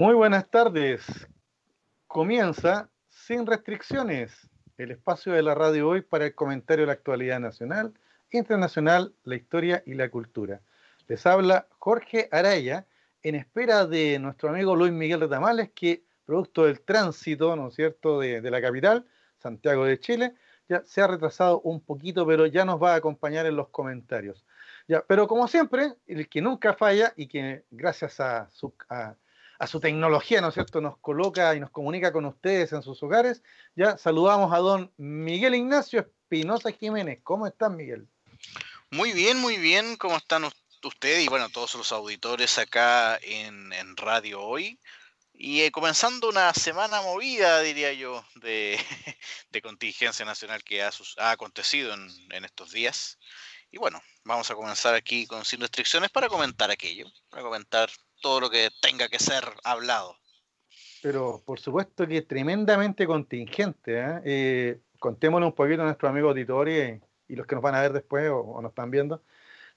Muy buenas tardes. Comienza sin restricciones el espacio de la radio hoy para el comentario de la actualidad nacional, internacional, la historia y la cultura. Les habla Jorge Araya en espera de nuestro amigo Luis Miguel de Tamales, que producto del tránsito, ¿no es cierto?, de, de la capital, Santiago de Chile, ya se ha retrasado un poquito, pero ya nos va a acompañar en los comentarios. Ya, pero como siempre, el que nunca falla y que gracias a su, a, a su tecnología, ¿no es cierto?, nos coloca y nos comunica con ustedes en sus hogares. Ya saludamos a don Miguel Ignacio Espinosa Jiménez. ¿Cómo están, Miguel? Muy bien, muy bien. ¿Cómo están ustedes y bueno, todos los auditores acá en, en Radio Hoy? Y eh, comenzando una semana movida, diría yo, de, de contingencia nacional que ha, ha acontecido en, en, estos días. Y bueno, vamos a comenzar aquí con sin restricciones para comentar aquello, para comentar todo lo que tenga que ser hablado. Pero por supuesto que es tremendamente contingente. ¿eh? Eh, contémosle un poquito a nuestro amigo auditorio y, los que nos van a ver después o, o nos están viendo.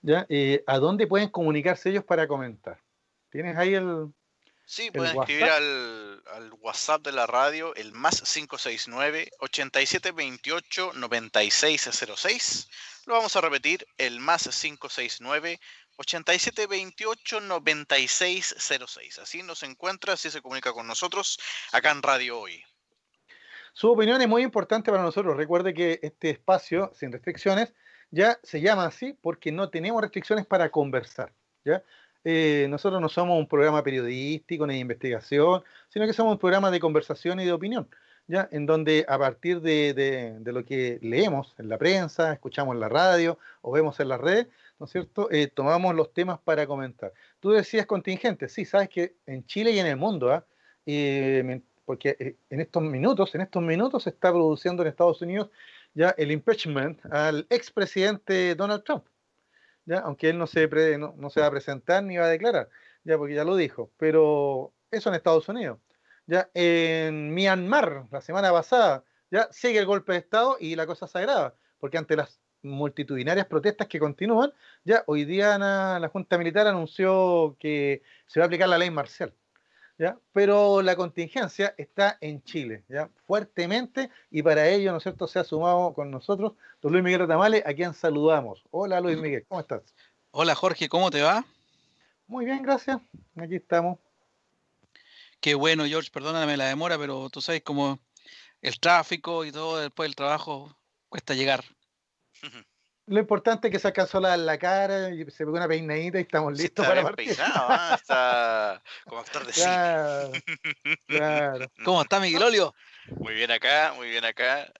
¿ya? Eh, ¿A dónde pueden comunicarse ellos para comentar? ¿Tienes ahí el, Sí, pueden escribir al, al, WhatsApp de la radio, el más 569-8728-9606. Lo vamos a repetir, el más 569 8728 9606. Así nos encuentra, así se comunica con nosotros acá en Radio Hoy. Su opinión es muy importante para nosotros. Recuerde que este espacio sin restricciones ya se llama así porque no tenemos restricciones para conversar. ¿ya? Eh, nosotros no somos un programa periodístico ni de investigación, sino que somos un programa de conversación y de opinión. ¿ya? En donde a partir de, de, de lo que leemos en la prensa, escuchamos en la radio o vemos en las redes, ¿no es cierto? Eh, tomamos los temas para comentar. Tú decías contingente, sí, sabes que en Chile y en el mundo, ¿eh? eh, porque en estos minutos, en estos minutos se está produciendo en Estados Unidos ya el impeachment al expresidente Donald Trump, ya, aunque él no se, pre, no se va a presentar ni va a declarar, ya porque ya lo dijo, pero eso en Estados Unidos. Ya en Myanmar, la semana pasada, ya sigue el golpe de Estado y la cosa se agrava, porque ante las multitudinarias protestas que continúan, ya hoy día la, la Junta Militar anunció que se va a aplicar la ley marcial. ¿Ya? Pero la contingencia está en Chile, ¿ya? fuertemente, y para ello, ¿no es cierto?, se ha sumado con nosotros don Luis Miguel Tamales, a quien saludamos. Hola Luis Miguel, ¿cómo estás? Hola Jorge, ¿cómo te va? Muy bien, gracias. Aquí estamos. Qué bueno, George, perdóname la demora, pero tú sabes cómo el tráfico y todo después del trabajo cuesta llegar. Lo importante es que se alcanzó la, la cara y se pegó una peinadita y estamos listos está para partir. Peinado, ¿eh? Está como actor de claro, cine. Claro. ¿Cómo está Miguel Olio? Muy bien acá, muy bien acá.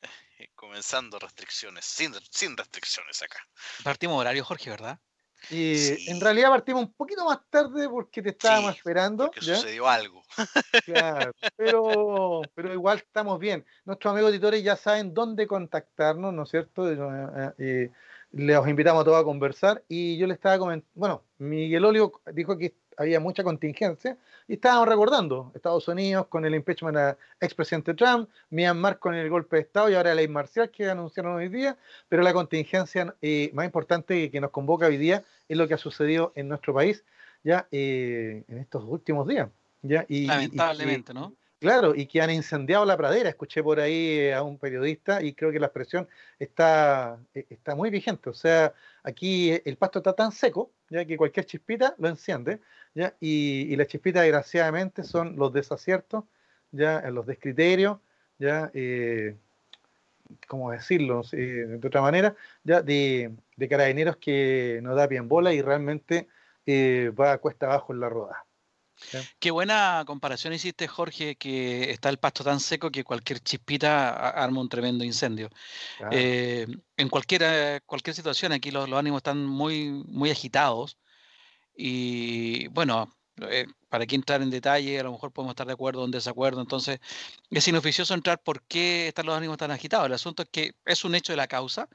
Comenzando restricciones, sin, sin restricciones acá. Partimos horario, Jorge, ¿verdad? Y sí. en realidad partimos un poquito más tarde porque te estábamos sí, esperando. Porque ¿ya? sucedió algo. Claro, pero, pero igual estamos bien. Nuestros amigos editores ya saben dónde contactarnos, ¿no es cierto? Eh, les invitamos a todos a conversar y yo le estaba comentando, bueno, Miguel Olio dijo que había mucha contingencia y estábamos recordando Estados Unidos con el impeachment a expresidente Trump, Myanmar con el golpe de Estado y ahora la ley marcial que anunciaron hoy día, pero la contingencia eh, más importante que nos convoca hoy día es lo que ha sucedido en nuestro país ya eh, en estos últimos días. ¿ya? Y, Lamentablemente, y, ¿no? Claro, y que han incendiado la pradera. Escuché por ahí a un periodista y creo que la expresión está, está muy vigente. O sea, aquí el pasto está tan seco, ya que cualquier chispita lo enciende, ya, y, las chispitas desgraciadamente son los desaciertos, ya, los descriterios, ya, eh, ¿cómo decirlo? De otra manera, ya, de, de, carabineros que no da bien bola y realmente eh, va a cuesta abajo en la rodada. ¿Sí? Qué buena comparación hiciste, Jorge, que está el pasto tan seco que cualquier chispita arma un tremendo incendio. Claro. Eh, en cualquier, cualquier situación, aquí los, los, ánimos están muy, muy agitados. Y bueno, eh, para que entrar en detalle, a lo mejor podemos estar de acuerdo o en desacuerdo. Entonces, es inoficioso entrar por qué están los ánimos tan agitados. El asunto es que es un hecho de la causa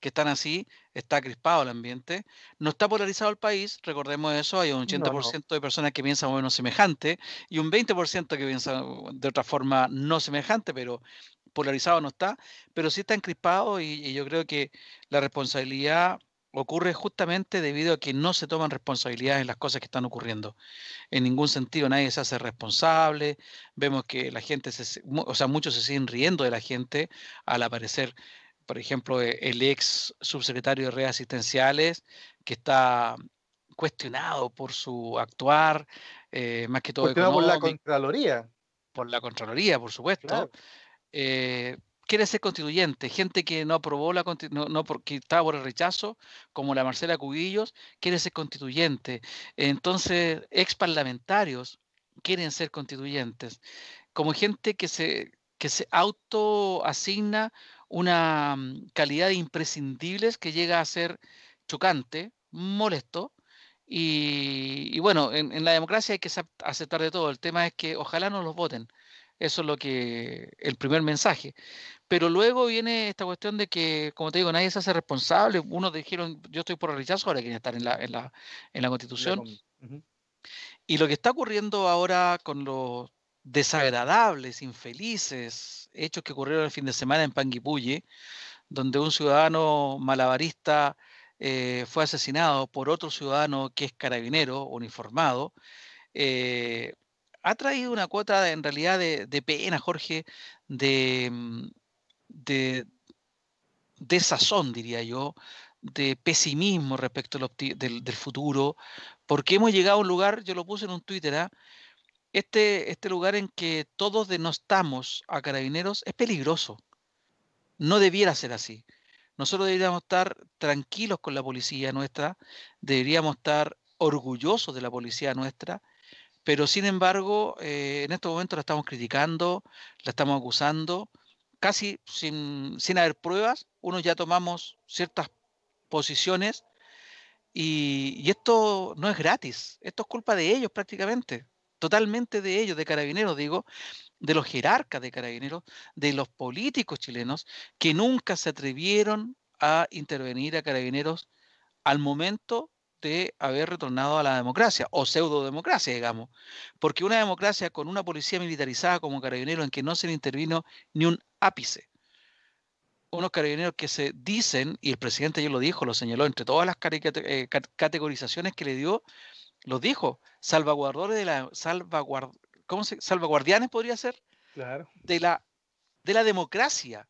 que están así, está crispado el ambiente, no está polarizado el país, recordemos eso, hay un 80% no, no. de personas que piensan bueno semejante y un 20% que piensan de otra forma no semejante, pero polarizado no está, pero sí está encrispado y, y yo creo que la responsabilidad ocurre justamente debido a que no se toman responsabilidades en las cosas que están ocurriendo. En ningún sentido nadie se hace responsable. Vemos que la gente, se, o sea, muchos se siguen riendo de la gente al aparecer, por ejemplo, e, el ex subsecretario de redes asistenciales que está cuestionado por su actuar, eh, más que todo cuestionado por la Contraloría. Por la Contraloría, por supuesto. Eh, quiere ser constituyente, gente que no aprobó la no, no porque estaba por el rechazo, como la Marcela Cubillos, quiere ser constituyente. Entonces, ex parlamentarios quieren ser constituyentes, como gente que se, que se autoasigna una mm, calidad de imprescindibles que llega a ser chocante, molesto. Y, bueno, en, en, la democracia hay que aceptar de todo. El tema es que ojalá no los voten. Eso es lo que, el primer mensaje. Pero luego viene esta cuestión de que, como te digo, nadie se hace responsable. Unos dijeron, yo estoy por el rechazo, ahora quieren estar en la, en la, en la constitución. Y lo que está ocurriendo ahora con los desagradables, infelices hechos que ocurrieron el fin de semana en Panguipulli, donde un ciudadano malabarista eh, fue asesinado por otro ciudadano que es carabinero, uniformado, eh, ha traído una cuota en realidad de, pena, Jorge, de, mm, de, de, sazón, diría yo, de pesimismo respecto del, futuro, porque hemos llegado a un lugar, yo lo puse en un Twitter, ¿ah? Este, este lugar en que todos denostamos a carabineros es peligroso. No debiera ser así. Nosotros deberíamos estar tranquilos con la policía nuestra, deberíamos estar orgullosos de la policía nuestra pero sin embargo, eh, en estos momentos la estamos criticando, la estamos acusando, casi sin, haber pruebas, unos ya tomamos ciertas posiciones y, esto no es gratis, esto es culpa de ellos prácticamente, totalmente de ellos, de carabineros, digo, de los jerarcas de carabineros, de los políticos chilenos que nunca se atrevieron a intervenir a carabineros al momento de haber retornado a la democracia o pseudo democracia, digamos. Porque una democracia con una policía militarizada como carabineros en que no se le intervino ni un ápice. Unos carabineros que se dicen, y el presidente ya lo dijo, lo señaló, entre todas las eh, categorizaciones que le dio, los dijo, salvaguardadores de la salvaguard, ¿cómo se, salvaguardianes podría ser claro. de la de la democracia.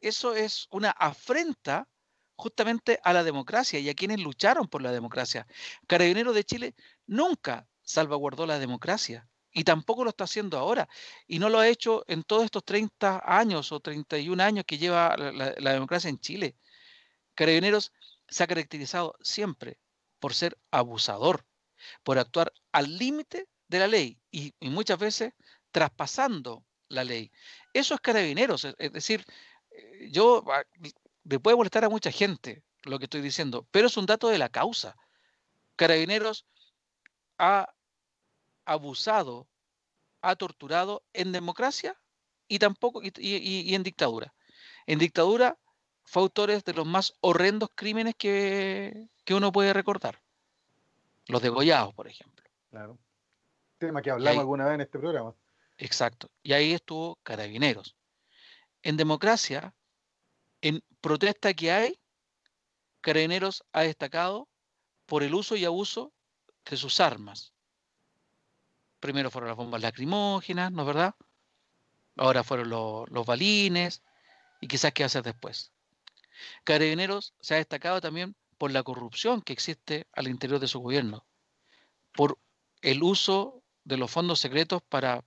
Eso es una afrenta justamente a la democracia y a quienes lucharon por la democracia. Carabineros de Chile nunca salvaguardó la democracia y tampoco lo está haciendo ahora. Y no lo ha hecho en todos estos 30 años o 31 años que lleva la, democracia en Chile. Carabineros se ha caracterizado siempre por ser abusador, por actuar al límite de la ley y, muchas veces traspasando la ley. Eso es carabineros, es decir, eh, yo ah, le puede molestar a mucha gente lo que estoy diciendo, pero es un dato de la causa. Carabineros ha abusado, ha torturado en democracia y tampoco y, en dictadura. En dictadura fue autores de los más horrendos crímenes que, que uno puede recordar. Los degollados, por ejemplo. Claro. Tema que hablamos alguna vez en este programa. Exacto. Y ahí estuvo Carabineros. En democracia, en protesta que hay, Carabineros ha destacado por el uso y abuso de sus armas. Primero fueron las bombas lacrimógenas, ¿no es verdad? Ahora fueron los balines y quizás qué hacer después. Carabineros se ha destacado también por la corrupción que existe al interior de su gobierno, por el uso de los fondos secretos para,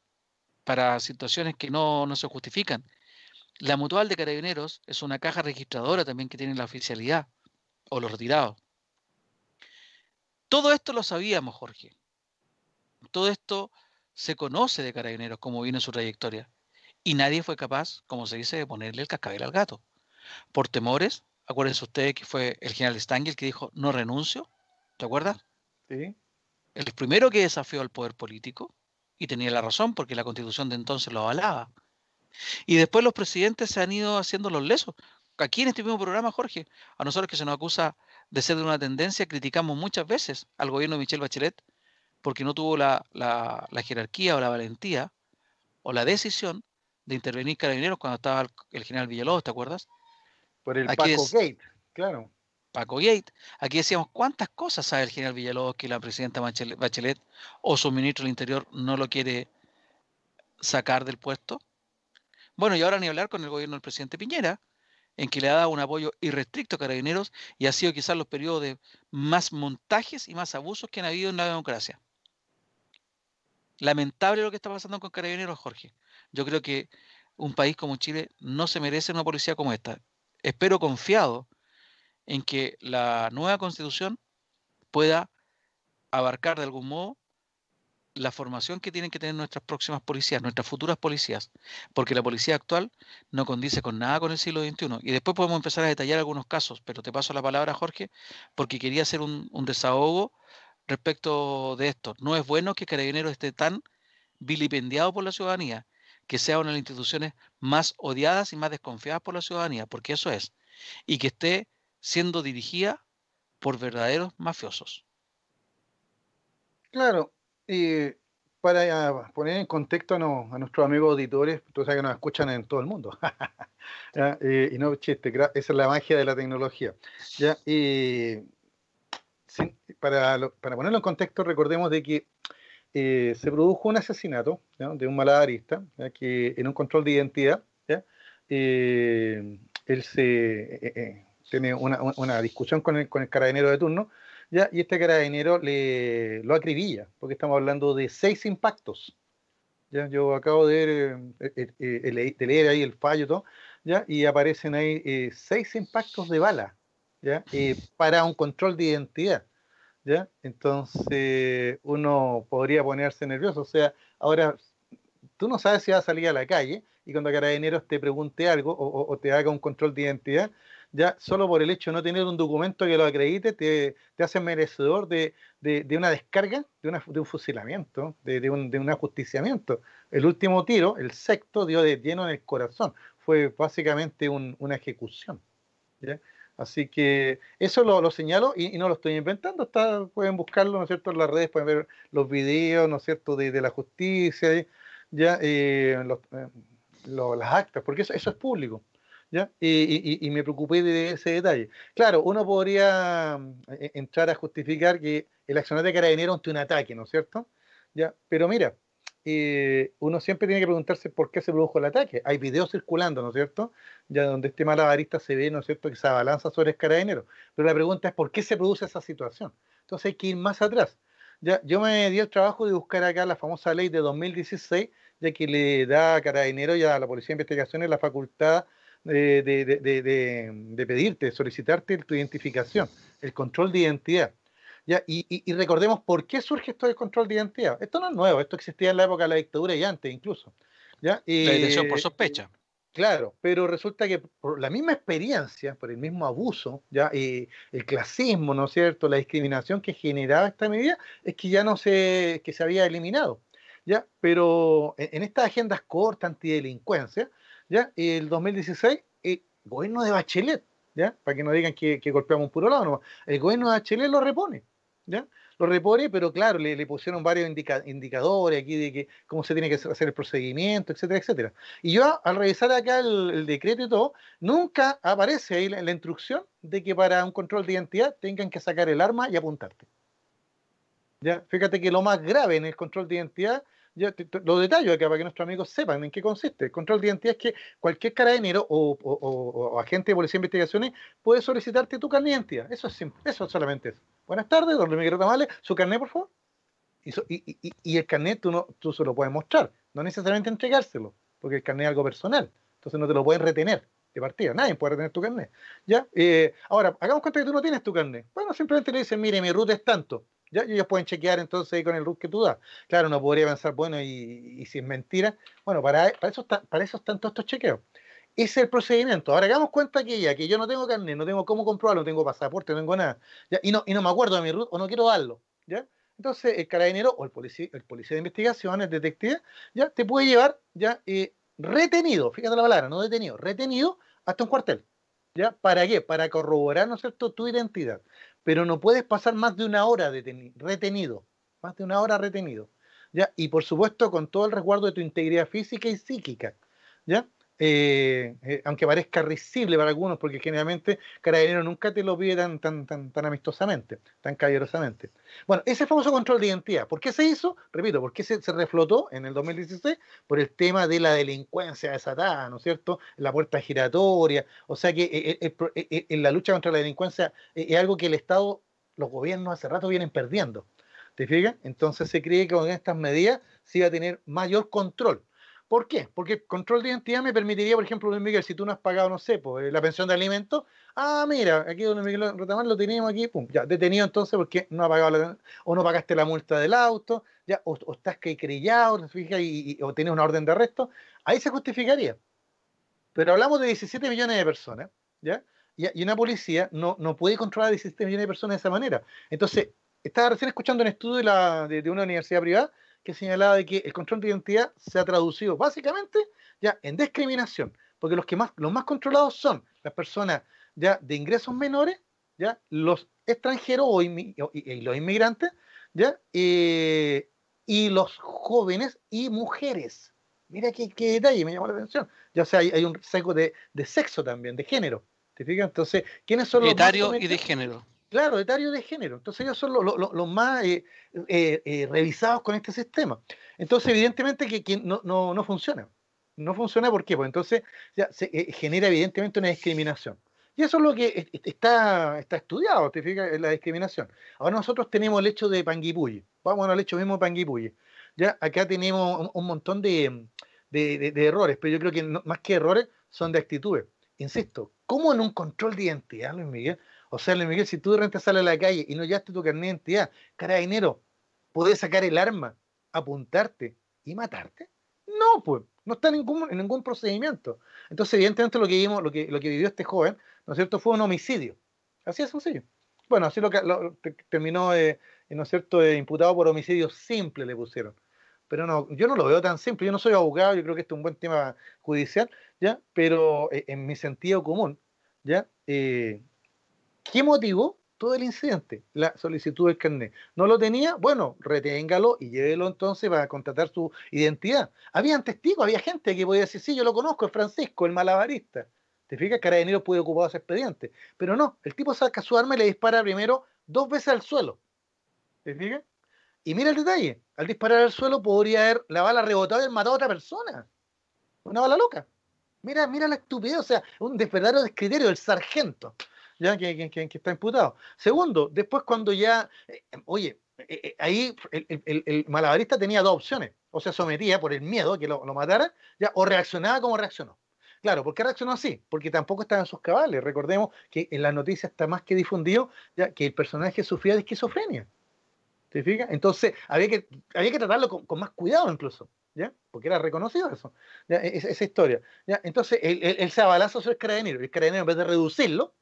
para situaciones que no, no se justifican la mutual de carabineros es una caja registradora también que tiene la oficialidad o los retirados. Todo esto lo sabíamos, Jorge. Todo esto se conoce de carabineros, como viene su trayectoria. Y nadie fue capaz, como se dice, de ponerle el cascabel al gato. Por temores, acuérdense ustedes que fue el general Stangel que dijo, no renuncio. ¿Te acuerdas? Sí. El primero que desafió al poder político, y tenía la razón porque la constitución de entonces lo avalaba. Y después los presidentes se han ido haciendo los lesos. Aquí en este mismo programa, Jorge, a nosotros que se nos acusa de ser de una tendencia, criticamos muchas veces al gobierno de Michelle Bachelet porque no tuvo la, jerarquía o la valentía o la decisión de intervenir carabineros cuando estaba el, general Villalobos, ¿te acuerdas? Por el Paco Gate, claro. Paco Gate. Aquí decíamos cuántas cosas sabe el general Villalobos que la presidenta Bachelet o su ministro del Interior no lo quiere sacar del puesto. Bueno, y ahora ni hablar con el gobierno del presidente Piñera, en que le ha dado un apoyo irrestricto a carabineros y ha sido quizás los periodos de más montajes y más abusos que han habido en la democracia. Lamentable lo que está pasando con carabineros, Jorge. Yo creo que un país como Chile no se merece una policía como esta. Espero confiado en que la nueva constitución pueda abarcar de algún modo la formación que tienen que tener nuestras próximas policías, nuestras futuras policías, porque la policía actual no condice con nada con el siglo XXI. Y después podemos empezar a detallar algunos casos, pero te paso la palabra, Jorge, porque quería hacer un, desahogo respecto de esto. No es bueno que Carabineros esté tan vilipendiado por la ciudadanía, que sea una de las instituciones más odiadas y más desconfiadas por la ciudadanía, porque eso es, y que esté siendo dirigida por verdaderos mafiosos. Claro, y para poner en contexto a, nuestros amigos auditores, tú sabes que nos escuchan en todo el mundo. y no chiste, esa es la magia de la tecnología. ¿ya? Y para, para, ponerlo en contexto, recordemos de que eh, se produjo un asesinato de un malabarista que en un control de identidad, eh, él se eh, tiene una, una, discusión con el, con el carabinero de turno ¿ya? Y este carabinero le, lo acribilla, porque estamos hablando de seis impactos. ¿ya? Yo acabo de, eh, eh, eh, de leer ahí el fallo todo, ¿ya? y aparecen ahí seis impactos de bala ¿ya? para un control de identidad. ¿Ya? Entonces uno podría ponerse nervioso. O sea, ahora tú no sabes si vas a salir a la calle y cuando Carabineros te pregunte algo o, te haga un control de identidad, ya solo por el hecho de no tener un documento que lo acredite, te, te hace merecedor de, una descarga, de, una, un fusilamiento, de, un, de un ajusticiamiento. El último tiro, el sexto, dio de lleno en el corazón. Fue básicamente una ejecución. Así que eso lo, lo señalo y, no lo estoy inventando. Pueden buscarlo, ¿no es cierto?, en las redes, pueden ver los videos, ¿no es cierto?, de, la justicia, ya, eh, eh, las actas, porque eso, eso es público. ¿ya? Y, me preocupé de ese detalle. Claro, uno podría mm, e, e, entrar a justificar que el accionar de carabinero ante un ataque, ¿no es cierto? ¿Ya? Pero mira, eh, uno siempre tiene que preguntarse por qué se produjo el ataque. Hay videos circulando, ¿no es cierto? Ya donde este malabarista se ve, ¿no es cierto?, que se abalanza sobre el carabinero. Pero la pregunta es por qué se produce esa situación. Entonces hay que ir más atrás. Yo me di el trabajo de buscar acá la famosa ley de 2016, ya que le da a carabinero y a la Policía de Investigaciones la facultad de, pedirte, solicitarte tu identificación, el control de identidad. ¿Ya? Y, recordemos por qué surge esto del control de identidad. Esto no es nuevo, esto existía en la época de la dictadura y antes incluso. ¿ya? la detención por sospecha. Claro, pero resulta que por la misma experiencia, por el mismo abuso, ya y el clasismo, ¿no es cierto?, la discriminación que generaba esta medida, es que ya no se, que se había eliminado. ¿ya? Pero en, en estas agendas cortas antidelincuencia, ¿ya? El 2016, el gobierno de Bachelet, ¿ya? Para que no digan que, golpeamos un puro lado, no. El gobierno de Bachelet lo repone, ¿ya? Lo repone, pero claro, le, pusieron varios indicadores aquí de que cómo se tiene que hacer el procedimiento, etcétera, etcétera. Y yo, al revisar acá el, decreto y todo, nunca aparece ahí la, la instrucción de que para un control de identidad tengan que sacar el arma y apuntarte. ¿Ya? Fíjate que lo más grave en el control de identidad lo detallo acá para que nuestros amigos sepan en qué consiste. El control de identidad es que cualquier carabinero o, agente de policía de investigaciones puede solicitarte tu carnet de identidad. Eso es simple, eso solamente es. Buenas tardes, don Miguel Tamales, su carnet, por favor. Y, el carnet tú, tú se lo puedes mostrar, no necesariamente entregárselo, porque el carnet es algo personal, entonces no te lo pueden retener de partida, nadie puede retener tu carnet. ¿ya? Eh, ahora, hagamos cuenta que tú no tienes tu carnet. Bueno, simplemente le dicen, mire, mi ruta es tanto ¿ya? ellos pueden chequear entonces con el root que tú das. Claro, uno podría pensar, bueno, y, si es mentira, bueno, para, para, eso para eso están todos estos chequeos. Ese es el procedimiento. Ahora hagamos cuenta que ya, que yo no tengo carnet, no tengo cómo comprobarlo, no tengo pasaporte, no tengo nada. Y, no, y no me acuerdo de mi root o no quiero darlo, ¿ya? Entonces el carabinero o el policía, el policía de investigación, el detective, ya te puede llevar ya eh, retenido, fíjate la palabra, no detenido, retenido hasta un cuartel. ¿Ya? ¿Para qué? Para corroborar, ¿no es cierto?, tu identidad pero no puedes pasar más de una hora retenido, más de una hora retenido, ¿ya? Y por supuesto con todo el resguardo de tu integridad física y psíquica, ¿ya? Eh, eh, aunque parezca risible para algunos, porque generalmente Carabinero nunca te lo pide tan, tan, tan, tan amistosamente, tan caballerosamente. Bueno, ese famoso control de identidad, ¿por qué se hizo? Repito, ¿por qué se, reflotó en el 2016? Por el tema de la delincuencia desatada, ¿no es cierto? La puerta giratoria, o sea que eh, en la lucha contra la delincuencia es algo que el Estado, los gobiernos hace rato vienen perdiendo. ¿Te fijas? Entonces se cree que con estas medidas se iba a tener mayor control. ¿Por qué? Porque el control de identidad me permitiría, por ejemplo, Luis Miguel, si tú no has pagado, no sé, pues, la pensión de alimentos, ah, mira, aquí Don Miguel Rotamar lo teníamos aquí, pum, ya, detenido entonces porque no ha pagado la, o no pagaste la multa del auto, ya, o, estás que crillado, y, o tienes una orden de arresto, ahí se justificaría. Pero hablamos de 17 millones de personas, ¿ya? Y, una policía no, no puede controlar a 17 millones de personas de esa manera. Entonces, estaba recién escuchando un estudio de una universidad privada que señalaba de que el control de identidad se ha traducido básicamente ya en discriminación, porque los que más, los más controlados son las personas ya de ingresos menores, ya los extranjeros o y, los inmigrantes, ya eh, y los jóvenes y mujeres. Mira qué, detalle, me llamó la atención. Ya sea, hay, un seco de, sexo también, de género. ¿Te fijas? Entonces, ¿quiénes son los Etario y de género. Claro, etario de género. Entonces ellos son los, más eh, eh, eh, revisados con este sistema. Entonces, evidentemente que, no, no, funciona. No funciona ¿por qué? Pues entonces ya, se genera evidentemente una discriminación. Y eso es lo que está, está estudiado, te fijas, la discriminación. Ahora nosotros tenemos el hecho de Panguipulli. Vamos al hecho mismo de Panguipulli. Ya acá tenemos un, montón de, errores, pero yo creo que más que errores son de actitudes. Insisto, ¿cómo en un control de identidad, Luis Miguel, o sea, Luis Miguel, si tú de repente sales a la calle y no llevaste tu carnet de identidad, carabinero, ¿puedes sacar el arma, apuntarte y matarte? No, pues, no está en ningún, en ningún procedimiento. Entonces, evidentemente, lo que vimos, lo que, lo que vivió este joven, ¿no es cierto?, fue un homicidio. Así es sencillo. Bueno, así lo que terminó, eh, ¿no es cierto?, eh, imputado por homicidio simple le pusieron. Pero no, yo no lo veo tan simple. Yo no soy abogado, yo creo que este es un buen tema judicial, ¿ya? Pero eh, en mi sentido común, ¿ya? ¿Qué motivó todo el incidente? La solicitud del carnet. ¿No lo tenía? Bueno, reténgalo y llévelo entonces para contratar su identidad. Habían testigos, había gente que podía decir, sí, yo lo conozco, es Francisco, el malabarista. ¿Te fijas? Carabinero puede ocupar ese expediente. Pero no, el tipo saca su arma y le dispara primero dos veces al suelo. ¿Te fijas? Y mira el detalle, al disparar al suelo podría haber la bala rebotado y matado a otra persona. Una bala loca. Mira, mira la estupidez, o sea, un verdadero descriterio del sargento ya que, está imputado. Segundo, después cuando ya, eh, oye, eh, eh, ahí el, malabarista tenía dos opciones, o se sometía por el miedo que lo, lo matara, ya, o reaccionaba como reaccionó. Claro, ¿por qué reaccionó así? Porque tampoco estaba en sus cabales. Recordemos que en las noticias está más que difundido ya que el personaje sufría de esquizofrenia. ¿Te fijas? Entonces había que, había que tratarlo con, más cuidado incluso, ¿ya? Porque era reconocido eso, Esa, historia. ¿ya? Entonces él, se abalazo sobre el carabinero. El carabinero en vez de reducirlo,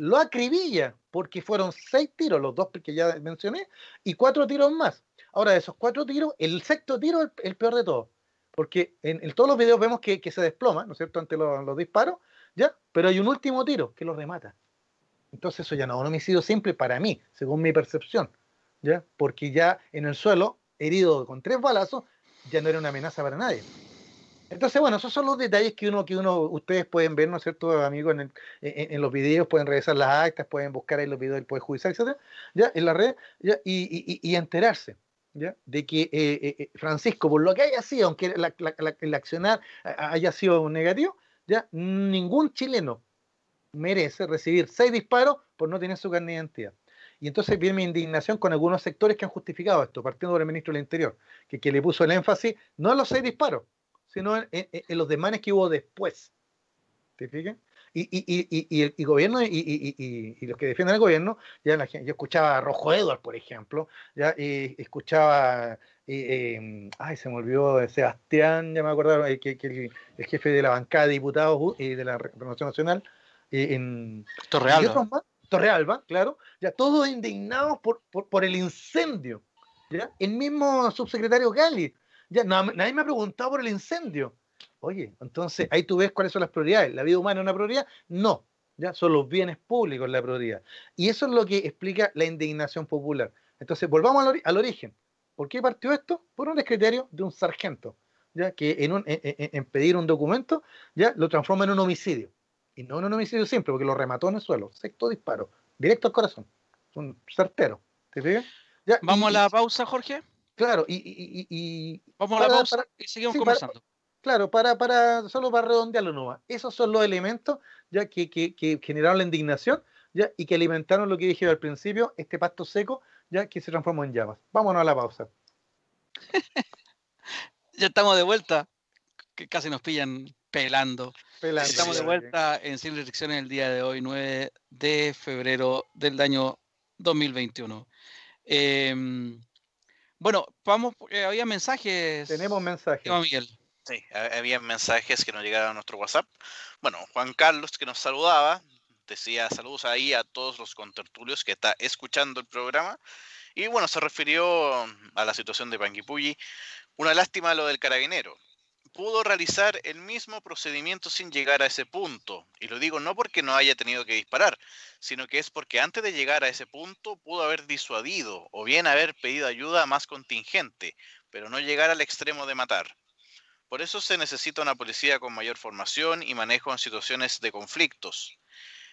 lo acribilla, porque fueron seis tiros, los dos que ya mencioné, y cuatro tiros más. Ahora, de esos cuatro tiros, el sexto tiro es el, peor de todos, porque en, todos los videos vemos que, se desploma, ¿no es cierto?, ante los, disparos, ¿ya? Pero hay un último tiro que lo remata. Entonces eso ya no es un homicidio simple para mí, según mi percepción, ¿ya? Porque ya en el suelo, herido con tres balazos, ya no era una amenaza para nadie. Entonces, bueno, esos son los detalles que uno, que uno, ustedes pueden ver, ¿no es cierto, amigos, en, los videos, pueden revisar las actas, pueden buscar ahí los videos del Poder Judicial, etcétera, ya, en la red, ya, y, enterarse, ¿ya? De que eh, eh, eh, Francisco, por lo que haya sido, aunque el accionar haya sido negativo, ya, ningún chileno merece recibir seis disparos por no tener su carne de identidad. Y entonces viene mi indignación con algunos sectores que han justificado esto, partiendo por el ministro del Interior, que, que le puso el énfasis no en los seis disparos, sino en, los demanes que hubo después. ¿Te fijas? Y, y, y, y, el gobierno y, los que defienden el gobierno, ya la yo escuchaba a Rojo Edward, por ejemplo, ya escuchaba, em, ay, se me olvidó Sebastián, ya me acordaron, eh, que, que el, jefe de la bancada de diputados y de la Renovación Nacional, en Torrealba. Torrealba, claro, ya todos indignados por, por, por el incendio. ¿ya? El mismo subsecretario Gali ya, nadie me ha preguntado por el incendio. Oye, entonces ahí tú ves cuáles son las prioridades. ¿La vida humana es una prioridad? No, ya son los bienes públicos la prioridad. Y eso es lo que explica la indignación popular. Entonces, volvamos al, origen. ¿Por qué partió esto? Por un criterio de un sargento. ya que en, en, pedir un documento, ya lo transforma en un homicidio. Y no en un homicidio simple, porque lo remató en el suelo. Sexto disparo, directo al corazón. Un certero. ¿Te fijas? Vamos a la pausa, Jorge. Claro, y, Vamos a la pausa y seguimos conversando. claro, para, para, solo para redondearlo nomás. Esos son los elementos ya que, que, generaron la indignación ya y que alimentaron lo que dije al principio, este pasto seco, ya que se transformó en llamas. Vámonos a la pausa. ya estamos de vuelta, que casi nos pillan pelando. Estamos de vuelta en Sin Restricciones el día de hoy, 9 de febrero del año 2021. Em, bueno, vamos, había mensajes. Tenemos mensajes. Miguel. Sí, había mensajes que nos llegaron a nuestro WhatsApp. Bueno, Juan Carlos que nos saludaba, decía saludos ahí a todos los contertulios que está escuchando el programa. Y bueno, se refirió a la situación de Panguipulli. Una lástima lo del carabinero pudo realizar el mismo procedimiento sin llegar a ese punto. Y lo digo no porque no haya tenido que disparar, sino que es porque antes de llegar a ese punto pudo haber disuadido o bien haber pedido ayuda más contingente, pero no llegar al extremo de matar. Por eso se necesita una policía con mayor formación y manejo en situaciones de conflictos.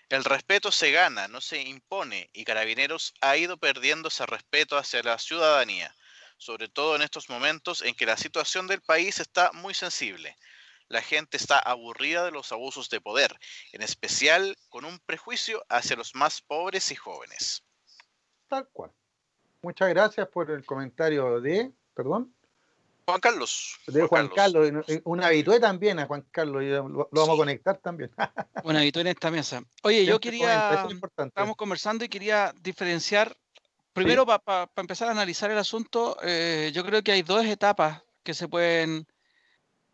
El respeto se gana, no se impone, y Carabineros ha ido perdiendo ese respeto hacia la ciudadanía sobre todo en estos momentos en que la situación del país está muy sensible. La gente está aburrida de los abusos de poder, en especial con un prejuicio hacia los más pobres y jóvenes. Tal cual. Muchas gracias por el comentario de, perdón. Juan Carlos. De Juan, Carlos. un habitué también a Juan Carlos, y lo, vamos a conectar también. un habitué en esta mesa. Oye, yo quería, estamos conversando y quería diferenciar Primero, para empezar a analizar el asunto, eh, yo creo que hay dos etapas que se pueden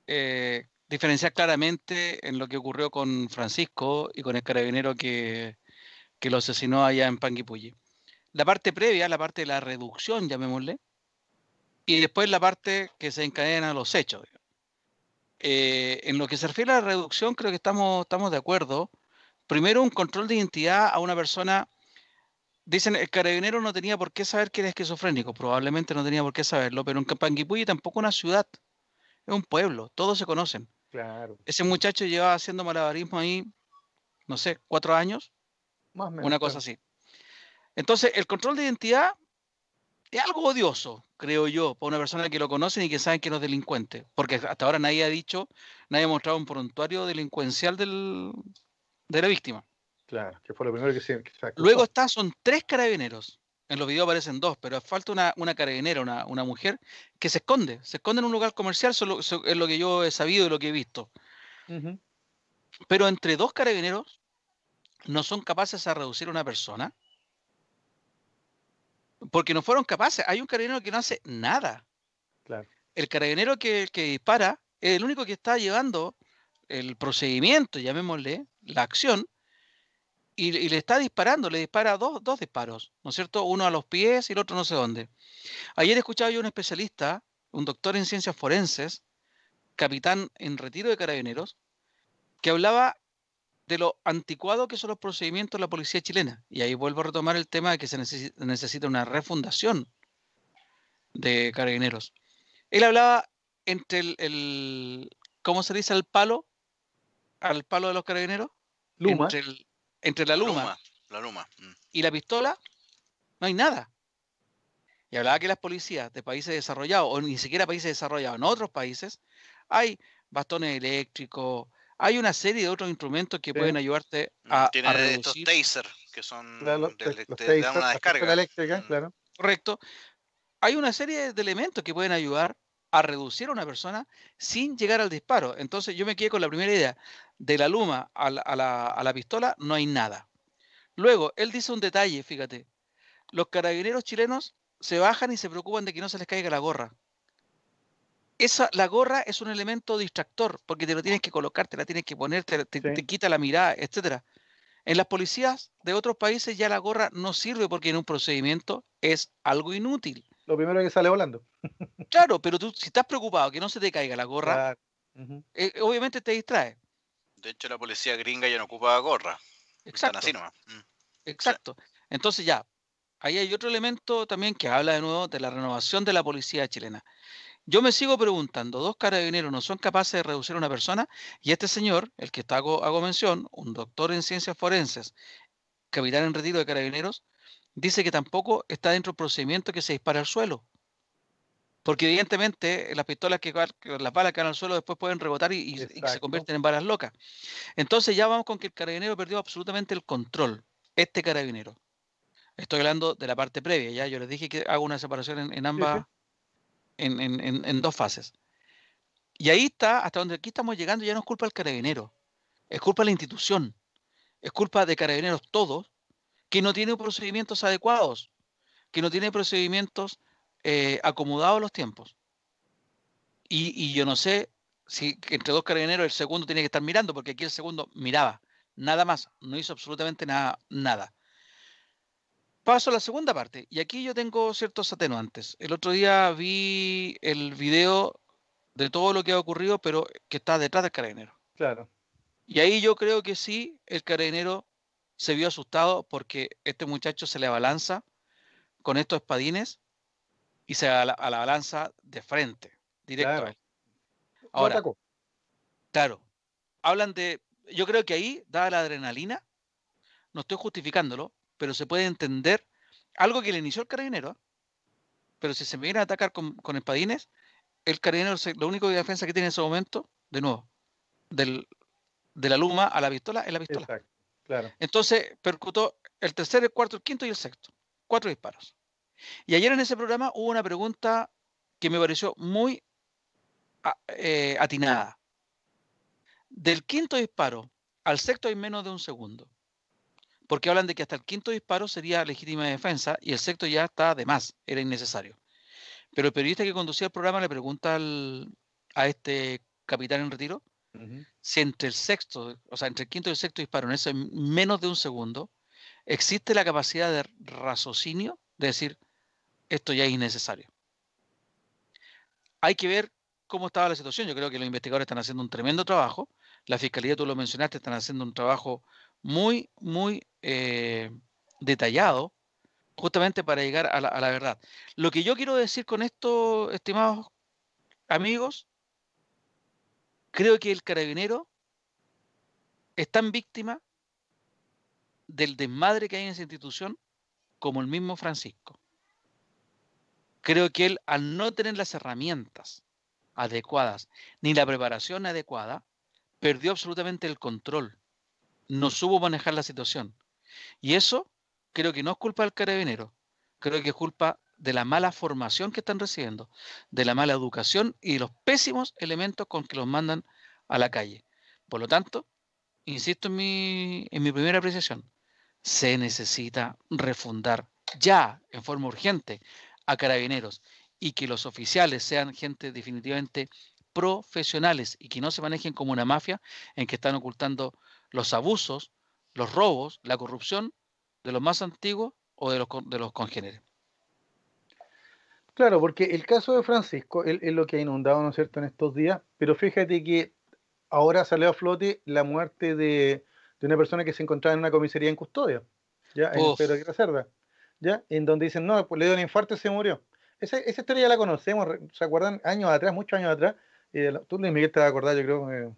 eh, diferenciar claramente en lo que ocurrió con Francisco y con el carabinero que, lo asesinó allá en Panguipulli. La parte previa, la parte de la reducción, llamémosle, y después la parte que se encadena los hechos. Eh, en lo que se refiere a la reducción, creo que estamos, estamos de acuerdo. Primero, un control de identidad a una persona Dicen, el carabinero no tenía por qué saber que era esquizofrénico, probablemente no tenía por qué saberlo, pero en Panguipulli tampoco una ciudad, es un pueblo, todos se conocen. Claro. Ese muchacho llevaba haciendo malabarismo ahí, no sé, cuatro años, Más o menos, una cosa así. Entonces, el control de identidad es algo odioso, creo yo, para una persona que lo conocen y que saben que no es delincuente, porque hasta ahora nadie ha dicho, nadie ha mostrado un prontuario delincuencial del, de la víctima. Claro, que fue lo primero que se. Luego está, son tres carabineros. En los videos aparecen dos, pero falta una, una carabinera, una, mujer, que se esconde. Se esconde en un lugar comercial, es lo que yo he sabido y lo que he visto. Pero entre dos carabineros no son capaces de reducir a una persona. Porque no fueron capaces. Hay un carabinero que no hace nada. Claro. El carabinero que, que dispara es el único que está llevando el procedimiento, llamémosle, la acción, y, le está disparando, le dispara dos, dos disparos, ¿no es cierto? Uno a los pies y el otro no sé dónde. Ayer escuchaba yo a un especialista, un doctor en ciencias forenses, capitán en retiro de carabineros, que hablaba de lo anticuado que son los procedimientos de la policía chilena. Y ahí vuelvo a retomar el tema de que se necesita una refundación de carabineros. Él hablaba entre el, ¿cómo se dice? Al palo, al palo de los carabineros. Luma. Entre el, entre la luma, la luma, mm. y la pistola, no hay nada. Y hablaba que las policías de países desarrollados, o ni siquiera países desarrollados, en otros países, hay bastones eléctricos, hay una serie de otros instrumentos que pueden ayudarte mm, a, Tienen estos taser, que son de, una descarga. Eléctrica, mm. claro. Correcto. Hay una serie de elementos que pueden ayudar a reducir a una persona sin llegar al disparo. Entonces yo me quedé con la primera idea de la luma a la, pistola no hay nada. Luego, él dice un detalle, fíjate. Los carabineros chilenos se bajan y se preocupan de que no se les caiga la gorra. Esa, la gorra es un elemento distractor, porque te lo tienes que colocar, te la tienes que poner, te, quita la mirada, etcétera. En las policías de otros países ya la gorra no sirve porque en un procedimiento es algo inútil. Lo primero que sale volando. Claro, pero tú si estás preocupado que no se te caiga la gorra, eh, obviamente te distrae. De hecho, la policía gringa ya no ocupa gorra. Exacto. así nomás. Mm. Exacto. Entonces ya, ahí hay otro elemento también que habla de nuevo de la renovación de la policía chilena. Yo me sigo preguntando, dos carabineros no son capaces de reducir a una persona y este señor, el que está, hago, hago mención, un doctor en ciencias forenses, capitán en retiro de carabineros, dice que tampoco está dentro del procedimiento que se dispara al suelo. Porque evidentemente las pistolas que las balas que van al suelo después pueden rebotar y, se convierten en balas locas. Entonces ya vamos con que el carabinero perdió absolutamente el control, este carabinero. Estoy hablando de la parte previa, ya yo les dije que hago una separación en, ambas, En, en, dos fases. Y ahí está, hasta donde aquí estamos llegando, ya no es culpa del carabinero, es culpa de la institución, es culpa de carabineros todos, que no tienen procedimientos adecuados, que no tiene procedimientos eh, acomodados a los tiempos. Y, yo no sé si entre dos carabineros el segundo tiene que estar mirando, porque aquí el segundo miraba, nada más, no hizo absolutamente nada. nada. Paso a la segunda parte, y aquí yo tengo ciertos atenuantes. El otro día vi el video de todo lo que ha ocurrido, pero que está detrás del carabinero. Claro. Y ahí yo creo que sí, el carabinero se vio asustado porque este muchacho se le abalanza con estos espadines y se a la, balanza de frente, directo a él. Ahora, claro, hablan de, yo creo que ahí, dada la adrenalina, no estoy justificándolo, pero se puede entender algo que le inició el carabinero, pero si se me viene a atacar con, espadines, el carabinero, lo único de defensa que tiene en ese momento, de nuevo, del, de la luma a la pistola, es la pistola. Claro. Entonces percutó el tercer, el cuarto, el quinto y el sexto. Cuatro disparos. Y ayer en ese programa hubo una pregunta que me pareció muy eh, atinada. Del quinto disparo al sexto hay menos de un segundo. Porque hablan de que hasta el quinto disparo sería legítima defensa y el sexto ya está de más, era innecesario. Pero el periodista que conducía el programa le pregunta a este capitán en retiro si entre el sexto, o sea, entre el quinto y el sexto disparo en ese menos de un segundo, existe la capacidad de raciocinio de decir, esto ya es innecesario. Hay que ver cómo estaba la situación. Yo creo que los investigadores están haciendo un tremendo trabajo. La fiscalía, tú lo mencionaste, están haciendo un trabajo muy, muy eh, detallado, justamente para llegar a la, a la verdad. Lo que yo quiero decir con esto, estimados amigos, creo que el carabinero es tan víctima del desmadre que hay en esa institución como el mismo Francisco creo que él, al no tener las herramientas adecuadas ni la preparación adecuada, perdió absolutamente el control. No supo manejar la situación. Y eso creo que no es culpa del carabinero, creo que es culpa de la mala formación que están recibiendo, de la mala educación y de los pésimos elementos con que los mandan a la calle. Por lo tanto, insisto en mi, en mi primera apreciación, se necesita refundar ya, en forma urgente, a carabineros y que los oficiales sean gente definitivamente profesionales y que no se manejen como una mafia en que están ocultando los abusos, los robos, la corrupción de los más antiguos o de los, de los congéneres. Claro, porque el caso de Francisco es, lo que ha inundado, ¿no es cierto?, en estos días, pero fíjate que ahora salió a flote la muerte de, una persona que se encontraba en una comisaría en custodia, ya en Pedro de Cerda. ¿ya? En donde dicen, no, pues le dio un infarto y se murió. Esa, esa historia ya la conocemos, ¿se acuerdan? Años atrás, muchos años atrás. Eh, tú, Luis Miguel, te vas a acordar, yo creo, eh,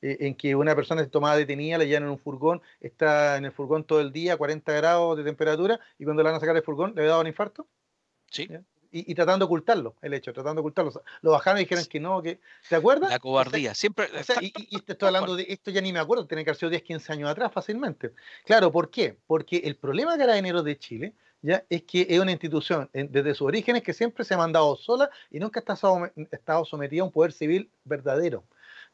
eh, en que una persona se tomaba detenida, le llevan en un furgón, está en el furgón todo el día, 40 grados de temperatura, y cuando le van a sacar el furgón, le daba un infarto. Sí. Y, tratando de ocultarlo, el hecho, tratando de ocultarlo. lo bajaron y dijeron que no, que. ¿Te acuerdas? La cobardía, siempre. y, te estoy hablando de esto, ya ni me acuerdo, tiene que haber sido 10, 15 años atrás fácilmente. Claro, ¿por qué? Porque el problema de Carabineros de Chile ¿ya? es que es una institución desde sus orígenes que siempre se ha mandado sola y nunca ha estado sometida a un poder civil verdadero.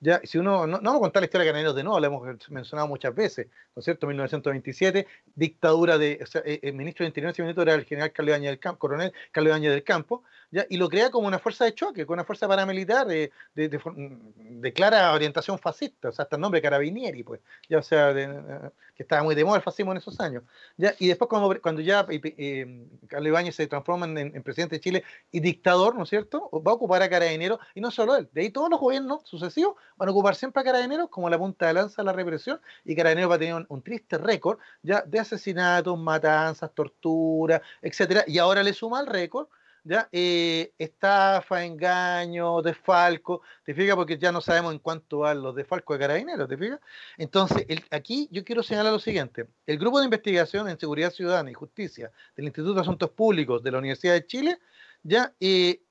Ya, si uno, no, vamos a contar la historia de Carabineros de nuevo, la hemos mencionado muchas veces, ¿no es cierto? 1927, dictadura de, eh, el ministro de Interior en ese minuto era el general Carlos Ibañez del Campo, coronel Carlos Ibañez del Campo, y lo crea como una fuerza de choque, con una fuerza paramilitar de, de, clara orientación fascista, o sea, hasta el nombre Carabinieri, pues, ya, o sea, que estaba muy de moda el fascismo en esos años. ¿ya? Y después cuando, cuando ya eh, Carlos Ibáñez se transforma en, presidente de Chile y dictador, ¿no es cierto?, va a ocupar a Carabineros, y no solo él, de ahí todos los gobiernos sucesivos van a ocupar siempre a Carabineros como la punta de lanza de la represión, y Carabineros va a tener un, triste récord ya de asesinatos, matanzas, torturas, etcétera, y ahora le suma al récord ¿ya? Eh, estafa, engaño, desfalco, ¿te fijas? Porque ya no sabemos en cuánto van los desfalcos de carabineros, ¿te fijas? Entonces, aquí yo quiero señalar lo siguiente. El Grupo de Investigación en Seguridad Ciudadana y Justicia del Instituto de Asuntos Públicos de la Universidad de Chile ya eh,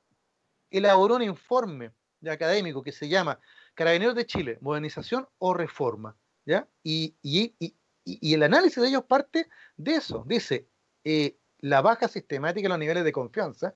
elaboró un informe de académico que se llama Carabineros de Chile, modernización o reforma, ¿ya? Y, el análisis de ellos parte de eso. Dice, eh, la baja sistemática en los niveles de confianza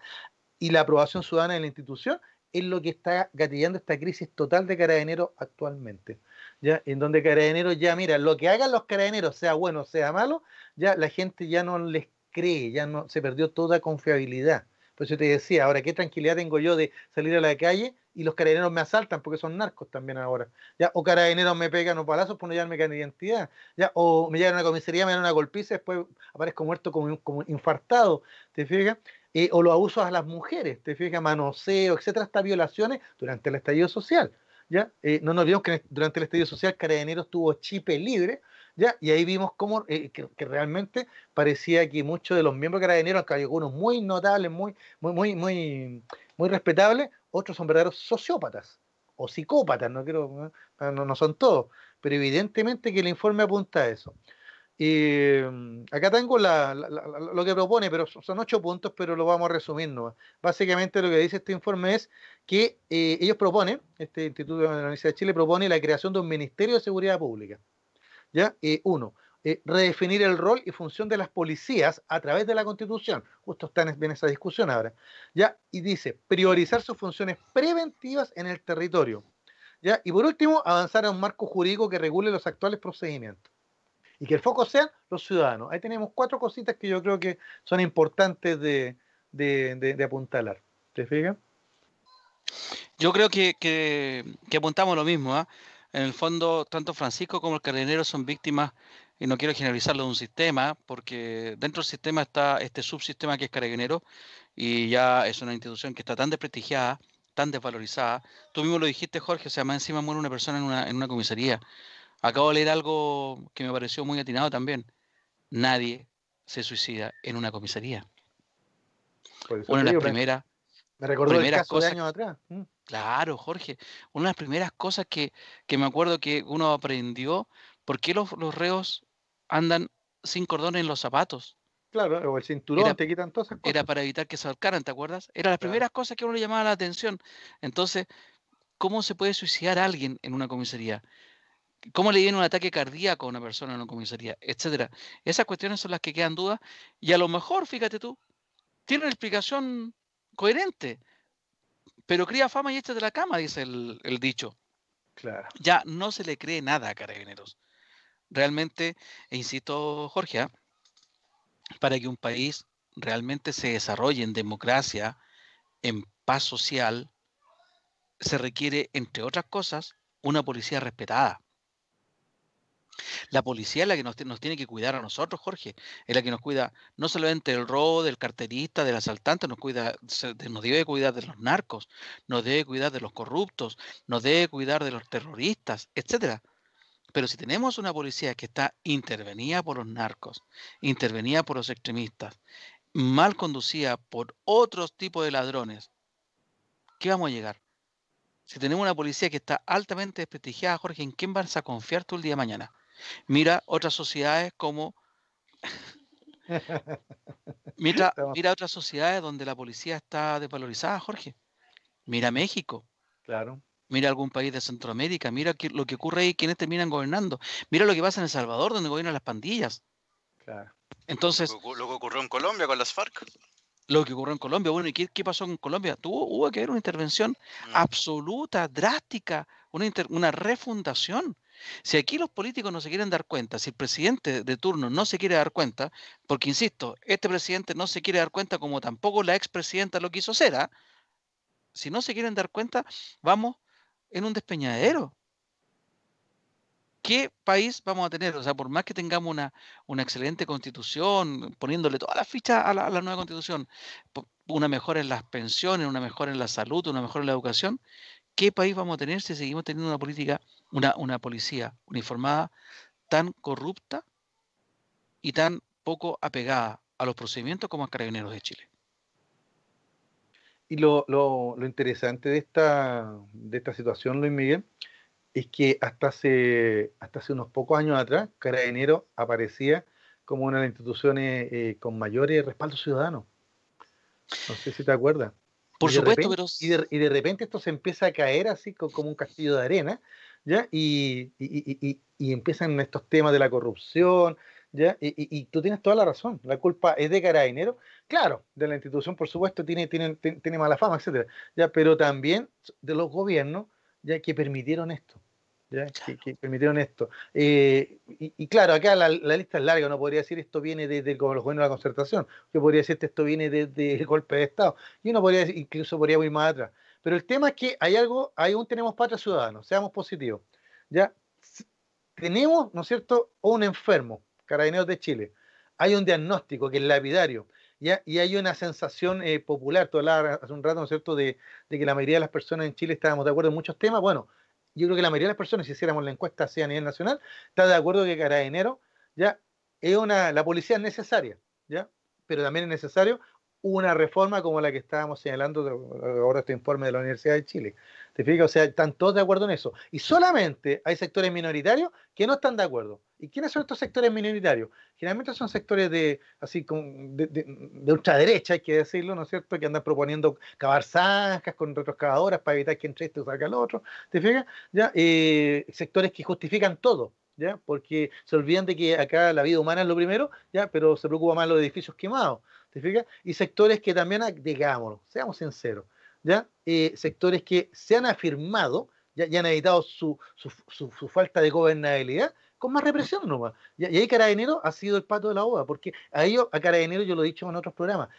y la aprobación ciudadana de la institución es lo que está gatillando esta crisis total de carabineros actualmente. ¿ya? En donde carabineros ya, mira, lo que hagan los carabineros, sea bueno o sea malo, ya la gente ya no les cree, ya no se perdió toda confiabilidad. Por eso te decía, ahora qué tranquilidad tengo yo de salir a la calle y los carabineros me asaltan porque son narcos también ahora. ¿ya? O carabineros me pegan un palazos por no llevarme de identidad. ¿ya? O me llevan a una comisaría, me dan una golpiza y después aparezco muerto como, como infartado. ¿Te fijas? Eh, o los abusos a las mujeres, ¿te fijas? Manoseo, etcétera, estas violaciones durante el estallido social. ¿ya? Eh, no nos olvidemos que durante el estallido social Carabineros tuvo chipe libre ¿ya? Y ahí vimos cómo eh, que, realmente parecía que muchos de los miembros de Carabineros, hay algunos muy notables, muy, muy, muy, muy, muy respetables, otros son verdaderos sociópatas o psicópatas, no, quiero, no, no son todos, pero evidentemente que el informe apunta a eso. Mm, acá tengo lo que propone, pero son ocho puntos, pero lo vamos a resumir. ¿no? Básicamente lo que dice este informe es que eh, ellos proponen, este Instituto de la Universidad de Chile propone la creación de un Ministerio de Seguridad Pública. ¿Ya? Eh, uno, eh, redefinir el rol y función de las policías a través de la Constitución. Justo está en, esa discusión ahora. ¿ya? Y dice, priorizar sus funciones preventivas en el territorio. ¿ya? Y por último, avanzar a un marco jurídico que regule los actuales procedimientos. Y que el foco sean los ciudadanos. Ahí tenemos cuatro cositas que yo creo que son importantes de, apuntalar. ¿Te fijas? Yo creo que, que, apuntamos lo mismo. ¿ah? En el fondo, tanto Francisco como el carabinero son víctimas, y no quiero generalizarlo de un sistema, porque dentro del sistema está este subsistema que es carabinero, y ya es una institución que está tan desprestigiada, tan desvalorizada. Tú mismo lo dijiste, Jorge, o sea, más encima muere una persona en una, en una comisaría. Acabo de leer algo que me pareció muy atinado también. Nadie se suicida en una comisaría. Una de las primeras. Me recordó el caso de años atrás. Mm. Claro, Jorge. Una de las primeras cosas que, me acuerdo que uno aprendió, ¿por qué los, reos andan sin cordón en los zapatos? Claro, o el cinturón, te quitan todas esas cosas. Era para evitar que se ahorcaran, ¿te acuerdas? Era las primeras cosas que uno le llamaba la atención. Entonces, ¿cómo se puede suicidar a alguien en una comisaría? ¿Cómo le viene un ataque cardíaco a una persona en una comisaría? Etcétera. Esas cuestiones son las que quedan dudas y a lo mejor, fíjate tú, tiene una explicación coherente. Pero cría fama y échate de la cama, dice el, dicho. Claro. Ya no se le cree nada a Carabineros. Realmente, e insisto, Jorge, ¿ah? para que un país realmente se desarrolle en democracia, en paz social, se requiere, entre otras cosas, una policía respetada. La policía es la que nos, tiene que cuidar a nosotros, Jorge. Es la que nos cuida no solamente del robo, del carterista, del asaltante, nos, cuida, nos debe cuidar de los narcos, nos debe cuidar de los corruptos, nos debe cuidar de los terroristas, etcétera. Pero si tenemos una policía que está intervenida por los narcos, intervenida por los extremistas, mal conducida por otros tipos de ladrones, ¿qué vamos a llegar? Si tenemos una policía que está altamente desprestigiada, Jorge, ¿en quién vas a confiar tú el día de mañana? Mira otras sociedades como... mira, mira otras sociedades donde la policía está desvalorizada, Jorge. Mira México. Claro. Mira algún país de Centroamérica, mira lo que ocurre ahí, quienes terminan gobernando. Mira lo que pasa en El Salvador, donde gobiernan las pandillas. Claro. Entonces. Lo, que ocurrió en Colombia con las FARC. Lo que ocurrió en Colombia. Bueno, ¿y qué, pasó en Colombia? Tuvo, hubo que haber una intervención mm. absoluta, drástica, una, una refundación. Si aquí los políticos no se quieren dar cuenta, si el presidente de turno no se quiere dar cuenta, porque insisto, este presidente no se quiere dar cuenta como tampoco la expresidenta lo quiso hacer, ¿ah? si no se quieren dar cuenta, vamos en un despeñadero. ¿Qué país vamos a tener? O sea, por más que tengamos una, una excelente constitución, poniéndole todas las fichas a la, a la nueva constitución, una mejora en las pensiones, una mejora en la salud, una mejora en la educación, ¿qué país vamos a tener si seguimos teniendo una política una, policía uniformada tan corrupta y tan poco apegada a los procedimientos como a Carabineros de Chile. y lo, lo, interesante de esta, de esta situación, Luis Miguel, es que hasta hace, hasta hace unos pocos años atrás, Carabinero aparecía como una de las instituciones eh, con mayores respaldo ciudadano. No sé si te acuerdas. Por supuesto, pero... Y de, y de, repente esto se empieza a caer así como un castillo de arena, ¿ya? Y, y, y empiezan estos temas de la corrupción, ¿ya? Y, tú tienes toda la razón, la culpa es de Carabinero, claro, de la institución, por supuesto, tiene, tiene, tiene mala fama, etcétera, ¿ya? Pero también de los gobiernos, ya que permitieron esto. ¿Ya? Que, permitieron esto. Eh, y, claro, acá la, lista es larga, no podría decir esto viene desde los gobiernos de la concertación, yo podría decir esto viene desde el golpe de Estado, y uno podría decir, incluso podría ir más atrás. Pero el tema es que hay algo, hay un tenemos patria ciudadanos, seamos positivos. ¿ya? Tenemos, ¿no es cierto?, un enfermo, Carabineros de Chile. Hay un diagnóstico que es lapidario. ¿ya? Y hay una sensación eh, popular, tú hablabas hace un rato, ¿no es cierto?, de, de, que la mayoría de las personas en Chile estábamos de acuerdo en muchos temas. Bueno, yo creo que la mayoría de las personas, si hiciéramos la encuesta así a nivel nacional, está de acuerdo que Carabinero ya es una, la policía es necesaria, ¿ya? Pero también es necesario una reforma como la que estábamos señalando ahora este informe de la Universidad de Chile. ¿Te fijas? O sea, están todos de acuerdo en eso. Y solamente hay sectores minoritarios que no están de acuerdo. ¿Y quiénes son estos sectores minoritarios? Generalmente son sectores de, así, de, de, de ultraderecha, hay que decirlo, ¿no es cierto? Que andan proponiendo cavar zanjas con retroscavadoras para evitar que entre este o salga el otro. ¿Te fijas? ¿Ya? Eh, sectores que justifican todo. ¿Ya? Porque se olvidan de que acá la vida humana es lo primero, ¿ya? Pero se preocupa más los edificios quemados, ¿te fijas? Y sectores que también, digámoslo, seamos sinceros, ¿ya? Eh, sectores que se han afirmado ya, han evitado su, su, su, falta de gobernabilidad con más represión nomás. Y, y ahí Carabinero ha sido el pato de la boda, porque a ellos, a Carabinero, yo lo he dicho en otros programas,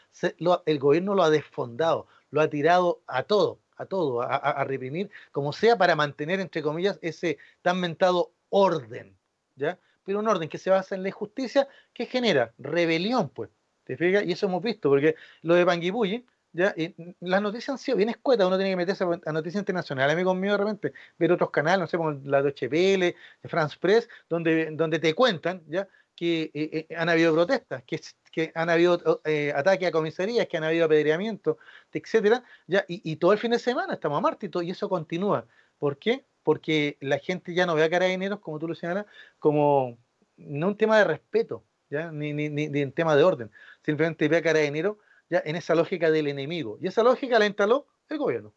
el gobierno lo ha desfondado, lo ha tirado a todo, a todo, a, a, a, reprimir, como sea, para mantener, entre comillas, ese tan mentado orden, ¿ya? Pero un orden que se basa en la injusticia que genera rebelión, pues. ¿Te fijas? Y eso hemos visto, porque lo de Panguipulli, ¿ya? Y las noticias han sido bien escuetas, uno tiene que meterse a noticias internacionales, amigos míos, de repente, ver otros canales, no sé, como la Deutsche Welle, France Press, donde, donde te cuentan, ¿ya? que eh, eh, han habido protestas, que, que han habido eh, ataques a comisarías, que han habido apedreamientos, etcétera, ya, y, todo el fin de semana estamos a martes y, y eso continúa. ¿Por qué? Porque la gente ya no ve a carabineros, como tú lo señalas, como no un tema de respeto, ¿ya? Ni, ni, ni, ni un tema de orden, simplemente ve a carabineros ya en esa lógica del enemigo. Y esa lógica la instaló el gobierno.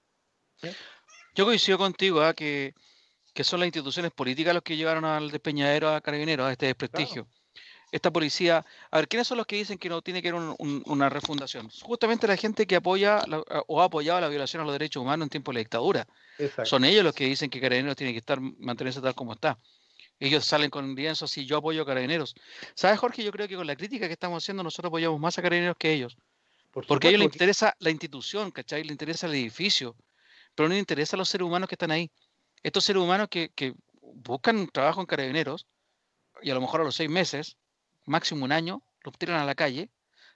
¿sí? Yo coincido contigo, ¿eh? que, que, son las instituciones políticas los que llevaron al despeñadero a carabineros, a este desprestigio. Claro. Esta policía, a ver, ¿quiénes son los que dicen que no tiene que haber un, un, una refundación? Justamente la gente que apoya la, o ha apoyado la violación a los derechos humanos en tiempo de la dictadura. Exacto. Son ellos los que dicen que Carabineros tiene que estar mantenerse tal como está. Ellos salen con lienzos y yo apoyo a Carabineros. ¿Sabes, Jorge? Yo creo que con la crítica que estamos haciendo nosotros apoyamos más a Carabineros que ellos. Por porque a ellos les interesa la institución, ¿cachai? Le interesa el edificio, pero no les interesa a los seres humanos que están ahí. Estos seres humanos que, que buscan trabajo en carabineros y a lo mejor a los seis meses, máximo un año, los tiran a la calle,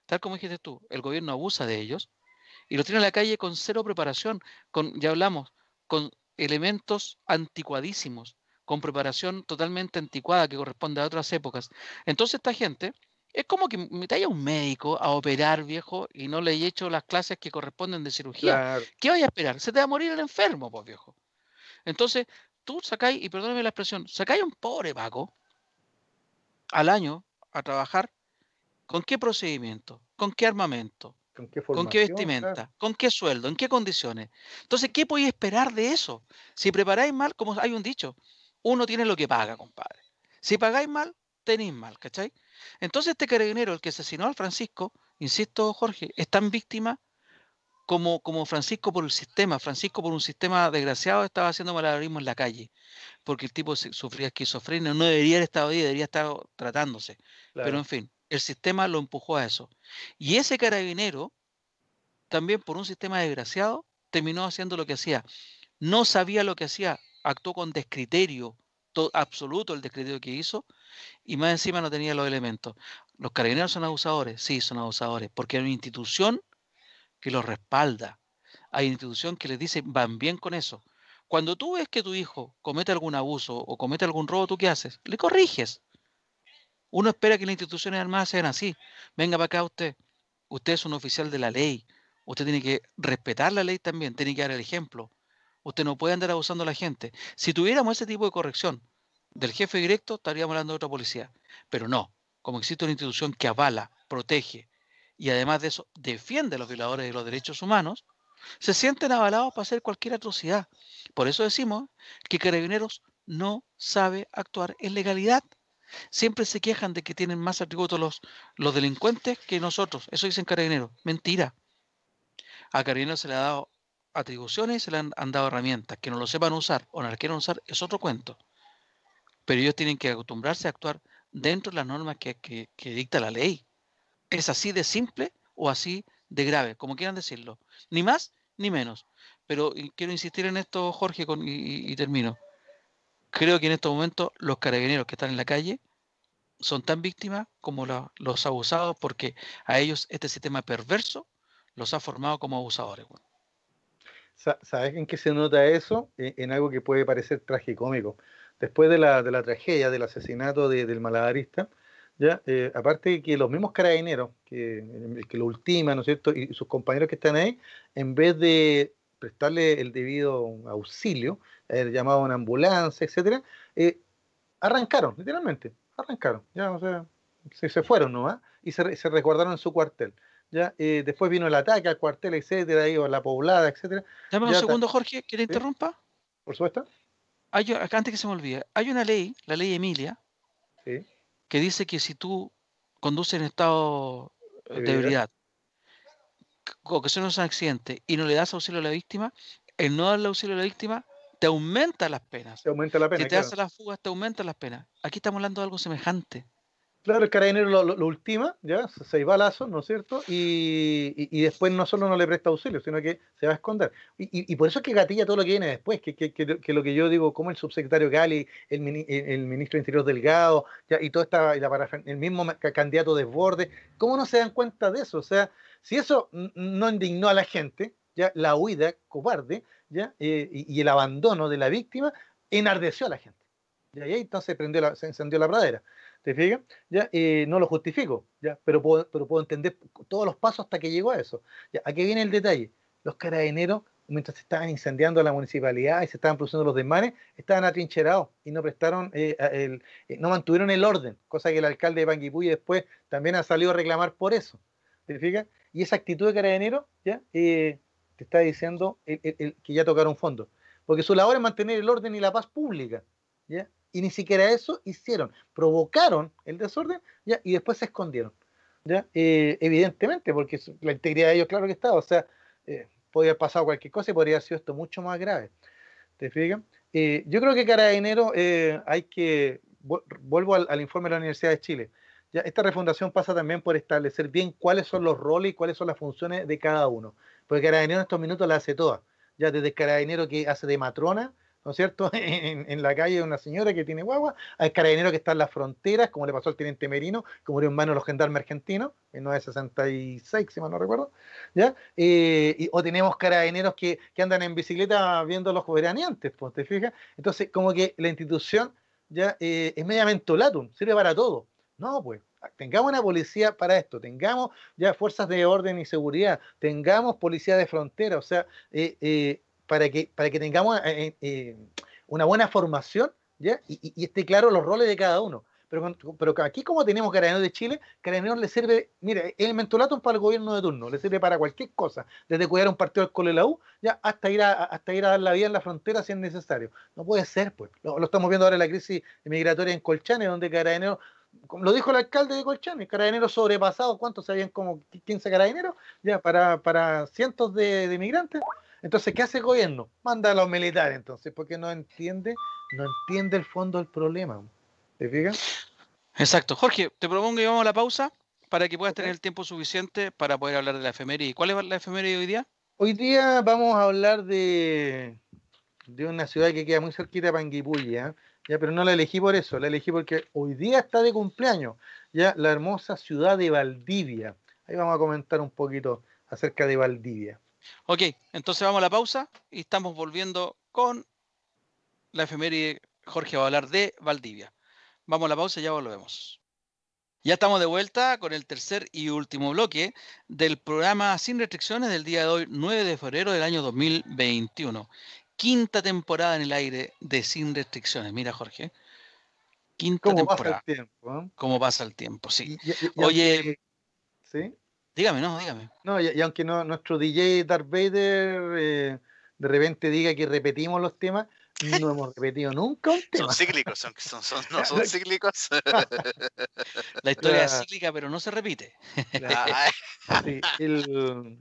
tal como dijiste tú, el gobierno abusa de ellos y los tiran a la calle con cero preparación, con, ya hablamos, con elementos anticuadísimos, con preparación totalmente anticuada que corresponde a otras épocas. Entonces esta gente es como que me a un médico a operar, viejo, y no le he hecho las clases que corresponden de cirugía. Claro. ¿Qué vaya a esperar? Se te va a morir el enfermo, pues, viejo. Entonces, tú sacáis, y perdóname la expresión, sacáis un pobre Paco al año a trabajar, ¿con qué procedimiento? ¿Con qué armamento? ¿Con qué, ¿Con qué vestimenta? Claro. ¿Con qué sueldo? ¿En qué condiciones? Entonces, ¿qué podéis esperar de eso? Si preparáis mal, como hay un dicho, uno tiene lo que paga, compadre. Si pagáis mal, tenéis mal, ¿cachai? Entonces este carabinero, el que asesinó al Francisco, insisto, Jorge, es tan víctima como, como Francisco por el sistema. Francisco por un sistema desgraciado estaba haciendo malabarismo en la calle, porque el tipo sufría esquizofrenia, no debería haber estado ahí, debería estar tratándose. Claro. Pero en fin, el sistema lo empujó a eso. Y ese carabinero, también por un sistema desgraciado, terminó haciendo lo que hacía. No sabía lo que hacía, actuó con descriterio, absoluto el descriterio que hizo y más encima no tenía los elementos. ¿Los carabineros son abusadores? Sí, son abusadores, porque hay una institución que los respalda. Hay una institución que les dice, van bien con eso. Cuando tú ves que tu hijo comete algún abuso o comete algún robo, ¿tú qué haces? Le corriges. Uno espera que las instituciones armadas sean así. Venga para acá usted. Usted es un oficial de la ley. Usted tiene que respetar la ley también, tiene que dar el ejemplo. Usted no puede andar abusando a la gente. Si tuviéramos ese tipo de corrección del jefe directo, estaríamos hablando de otra policía. Pero no, como existe una institución que avala, protege y además de eso defiende a los violadores de los derechos humanos, se sienten avalados para hacer cualquier atrocidad. Por eso decimos que Carabineros no sabe actuar en legalidad. Siempre se quejan de que tienen más atributos los, los delincuentes que nosotros. Eso dicen Carabineros. Mentira. A Carabineros se le ha dado atribuciones y se le han, dado herramientas. Que no lo sepan usar o no las quieran usar es otro cuento. Pero ellos tienen que acostumbrarse a actuar dentro de las normas que, que dicta la ley. Es así de simple o así de grave, como quieran decirlo. Ni más ni menos. Pero quiero insistir en esto, Jorge, y, termino. Creo que en estos momentos los carabineros que están en la calle son tan víctimas como los abusados porque a ellos este sistema perverso los ha formado como abusadores. ¿Sabes en qué se nota eso? E, en, algo que puede parecer tragicómico. Después de la, de la tragedia, del asesinato del malabarista, ¿ya? Eh, aparte de que los mismos carabineros que, que lo ultiman, ¿no es cierto? Y sus compañeros que están ahí, en vez de prestarle el debido auxilio, haber llamado a una ambulancia, etcétera, eh, arrancaron, literalmente, arrancaron, ya, o sea, se, se fueron ¿no? y se, se resguardaron en su cuartel. ¿Ya? Eh, después vino el ataque al cuartel, etcétera, ahí, a la poblada, etcétera. Dame un segundo, Jorge, que interrumpa? Por supuesto. Hay, antes que se me olvide, hay una ley, la ley Emilia, ¿Sí? que dice que si tú conduces en estado de ebriedad o que son un accidente y no le das auxilio a la víctima, el no darle auxilio a la víctima te aumenta las penas. Te aumenta la pena. Si te hace las fugas, te aumenta las penas. Aquí estamos hablando de algo semejante. Claro, el carabinero lo, ultima, ya, seis balazos, ¿no es cierto? Y, después no solo no le presta auxilio, sino que se va a esconder. Y, por eso es que gatilla todo lo que viene después, que, que, lo que yo digo, como el subsecretario Gali, el, ministro de Interior Delgado, ya, y todo esta, el mismo candidato Desborde, ¿cómo no se dan cuenta de eso? O sea, si eso no indignó a la gente, ya la huida cobarde, ya, eh, y, el abandono de la víctima, enardeció a la gente. Y ahí entonces prendió se encendió la pradera. ¿Te fijas? ¿Ya? Eh, no lo justifico, ¿ya? Pero, puedo, pero puedo entender todos los pasos hasta que llegó a eso. ¿ya? Aquí viene el detalle. Los carabineros, mientras se estaban incendiando la municipalidad y se estaban produciendo los desmanes, estaban atrincherados y no prestaron, eh, el, eh, no mantuvieron el orden, cosa que el alcalde de Panguipulli después también ha salido a reclamar por eso. ¿Te fijas? Y esa actitud de carabinero, ¿ya? te está diciendo que ya tocaron fondo. Porque su labor es mantener el orden y la paz pública. ¿ya? Y ni siquiera eso hicieron. Provocaron el desorden ¿ya? y después se escondieron. ¿ya? Eh, evidentemente, porque la integridad de ellos, claro que estaba. O sea, eh, podía haber pasado cualquier cosa y podría haber sido esto mucho más grave. ¿Te fijas? Eh, yo creo que Carabinero eh, hay que. Vuelvo al, informe de la Universidad de Chile. Ya, esta refundación pasa también por establecer bien cuáles son los roles y cuáles son las funciones de cada uno. Porque Carabinero en estos minutos la hace toda. Ya desde Carabinero que hace de matrona ¿no es cierto? En, la calle de una señora que tiene guagua, hay carabineros que están en las fronteras, como le pasó al teniente Merino, que murió en manos de los gendarmes argentinos, en 1966, si mal no recuerdo, ¿ya? Eh, o tenemos carabineros que, andan en bicicleta viendo a los veraneantes, pues, ¿te fijas? Entonces, como que la institución ya eh, es mediamente latum, sirve para todo. No, pues, tengamos una policía para esto, tengamos ya fuerzas de orden y seguridad, tengamos policía de frontera, o sea, eh, para que, para que tengamos eh, eh, una buena formación ¿ya? Y, esté claro los roles de cada uno. Pero, pero aquí como tenemos Carabineros de Chile, Carabineros le sirve, mire, el mentolato para el gobierno de turno, le sirve para cualquier cosa, desde cuidar un partido del Colo de la U, ya hasta ir a, hasta ir a dar la vida en la frontera si es necesario. No puede ser, pues. Lo, estamos viendo ahora en la crisis migratoria en Colchane, donde Carabineros, lo dijo el alcalde de Colchane, Carabineros sobrepasados, ¿cuántos sabían como 15 Carabineros? Ya, para, para cientos de, de migrantes. Entonces, ¿qué hace el gobierno? Manda a los militares, entonces, porque no entiende, no entiende el fondo del problema. ¿Te fijas? Exacto. Jorge, te propongo que vamos a la pausa para que puedas tener el tiempo suficiente para poder hablar de la efeméride. ¿Cuál es la efeméride hoy día? Hoy día vamos a hablar de, de una ciudad que queda muy cerquita de Panguipulli, ¿ya? pero no la elegí por eso, la elegí porque hoy día está de cumpleaños, ya la hermosa ciudad de Valdivia. Ahí vamos a comentar un poquito acerca de Valdivia. Ok, entonces vamos a la pausa y estamos volviendo con la efeméride. Jorge va a hablar de Valdivia. Vamos a la pausa y ya volvemos. Ya estamos de vuelta con el tercer y último bloque del programa Sin Restricciones del día de hoy, 9 de febrero del año 2021. Quinta temporada en el aire de Sin Restricciones. Mira, Jorge. Quinta ¿Cómo temporada. pasa el tiempo? eh? ¿Cómo pasa el tiempo? Sí. Y- y- y- y Oye, ¿sí? Dígame, no, dígame. No, y, y aunque no, nuestro DJ Darth Vader eh, de repente diga que repetimos los temas, no hemos repetido nunca un Son tema. cíclicos, son, son, son- no son cíclicos. La historia es cíclica, pero no se repite. Ay, Sí, el-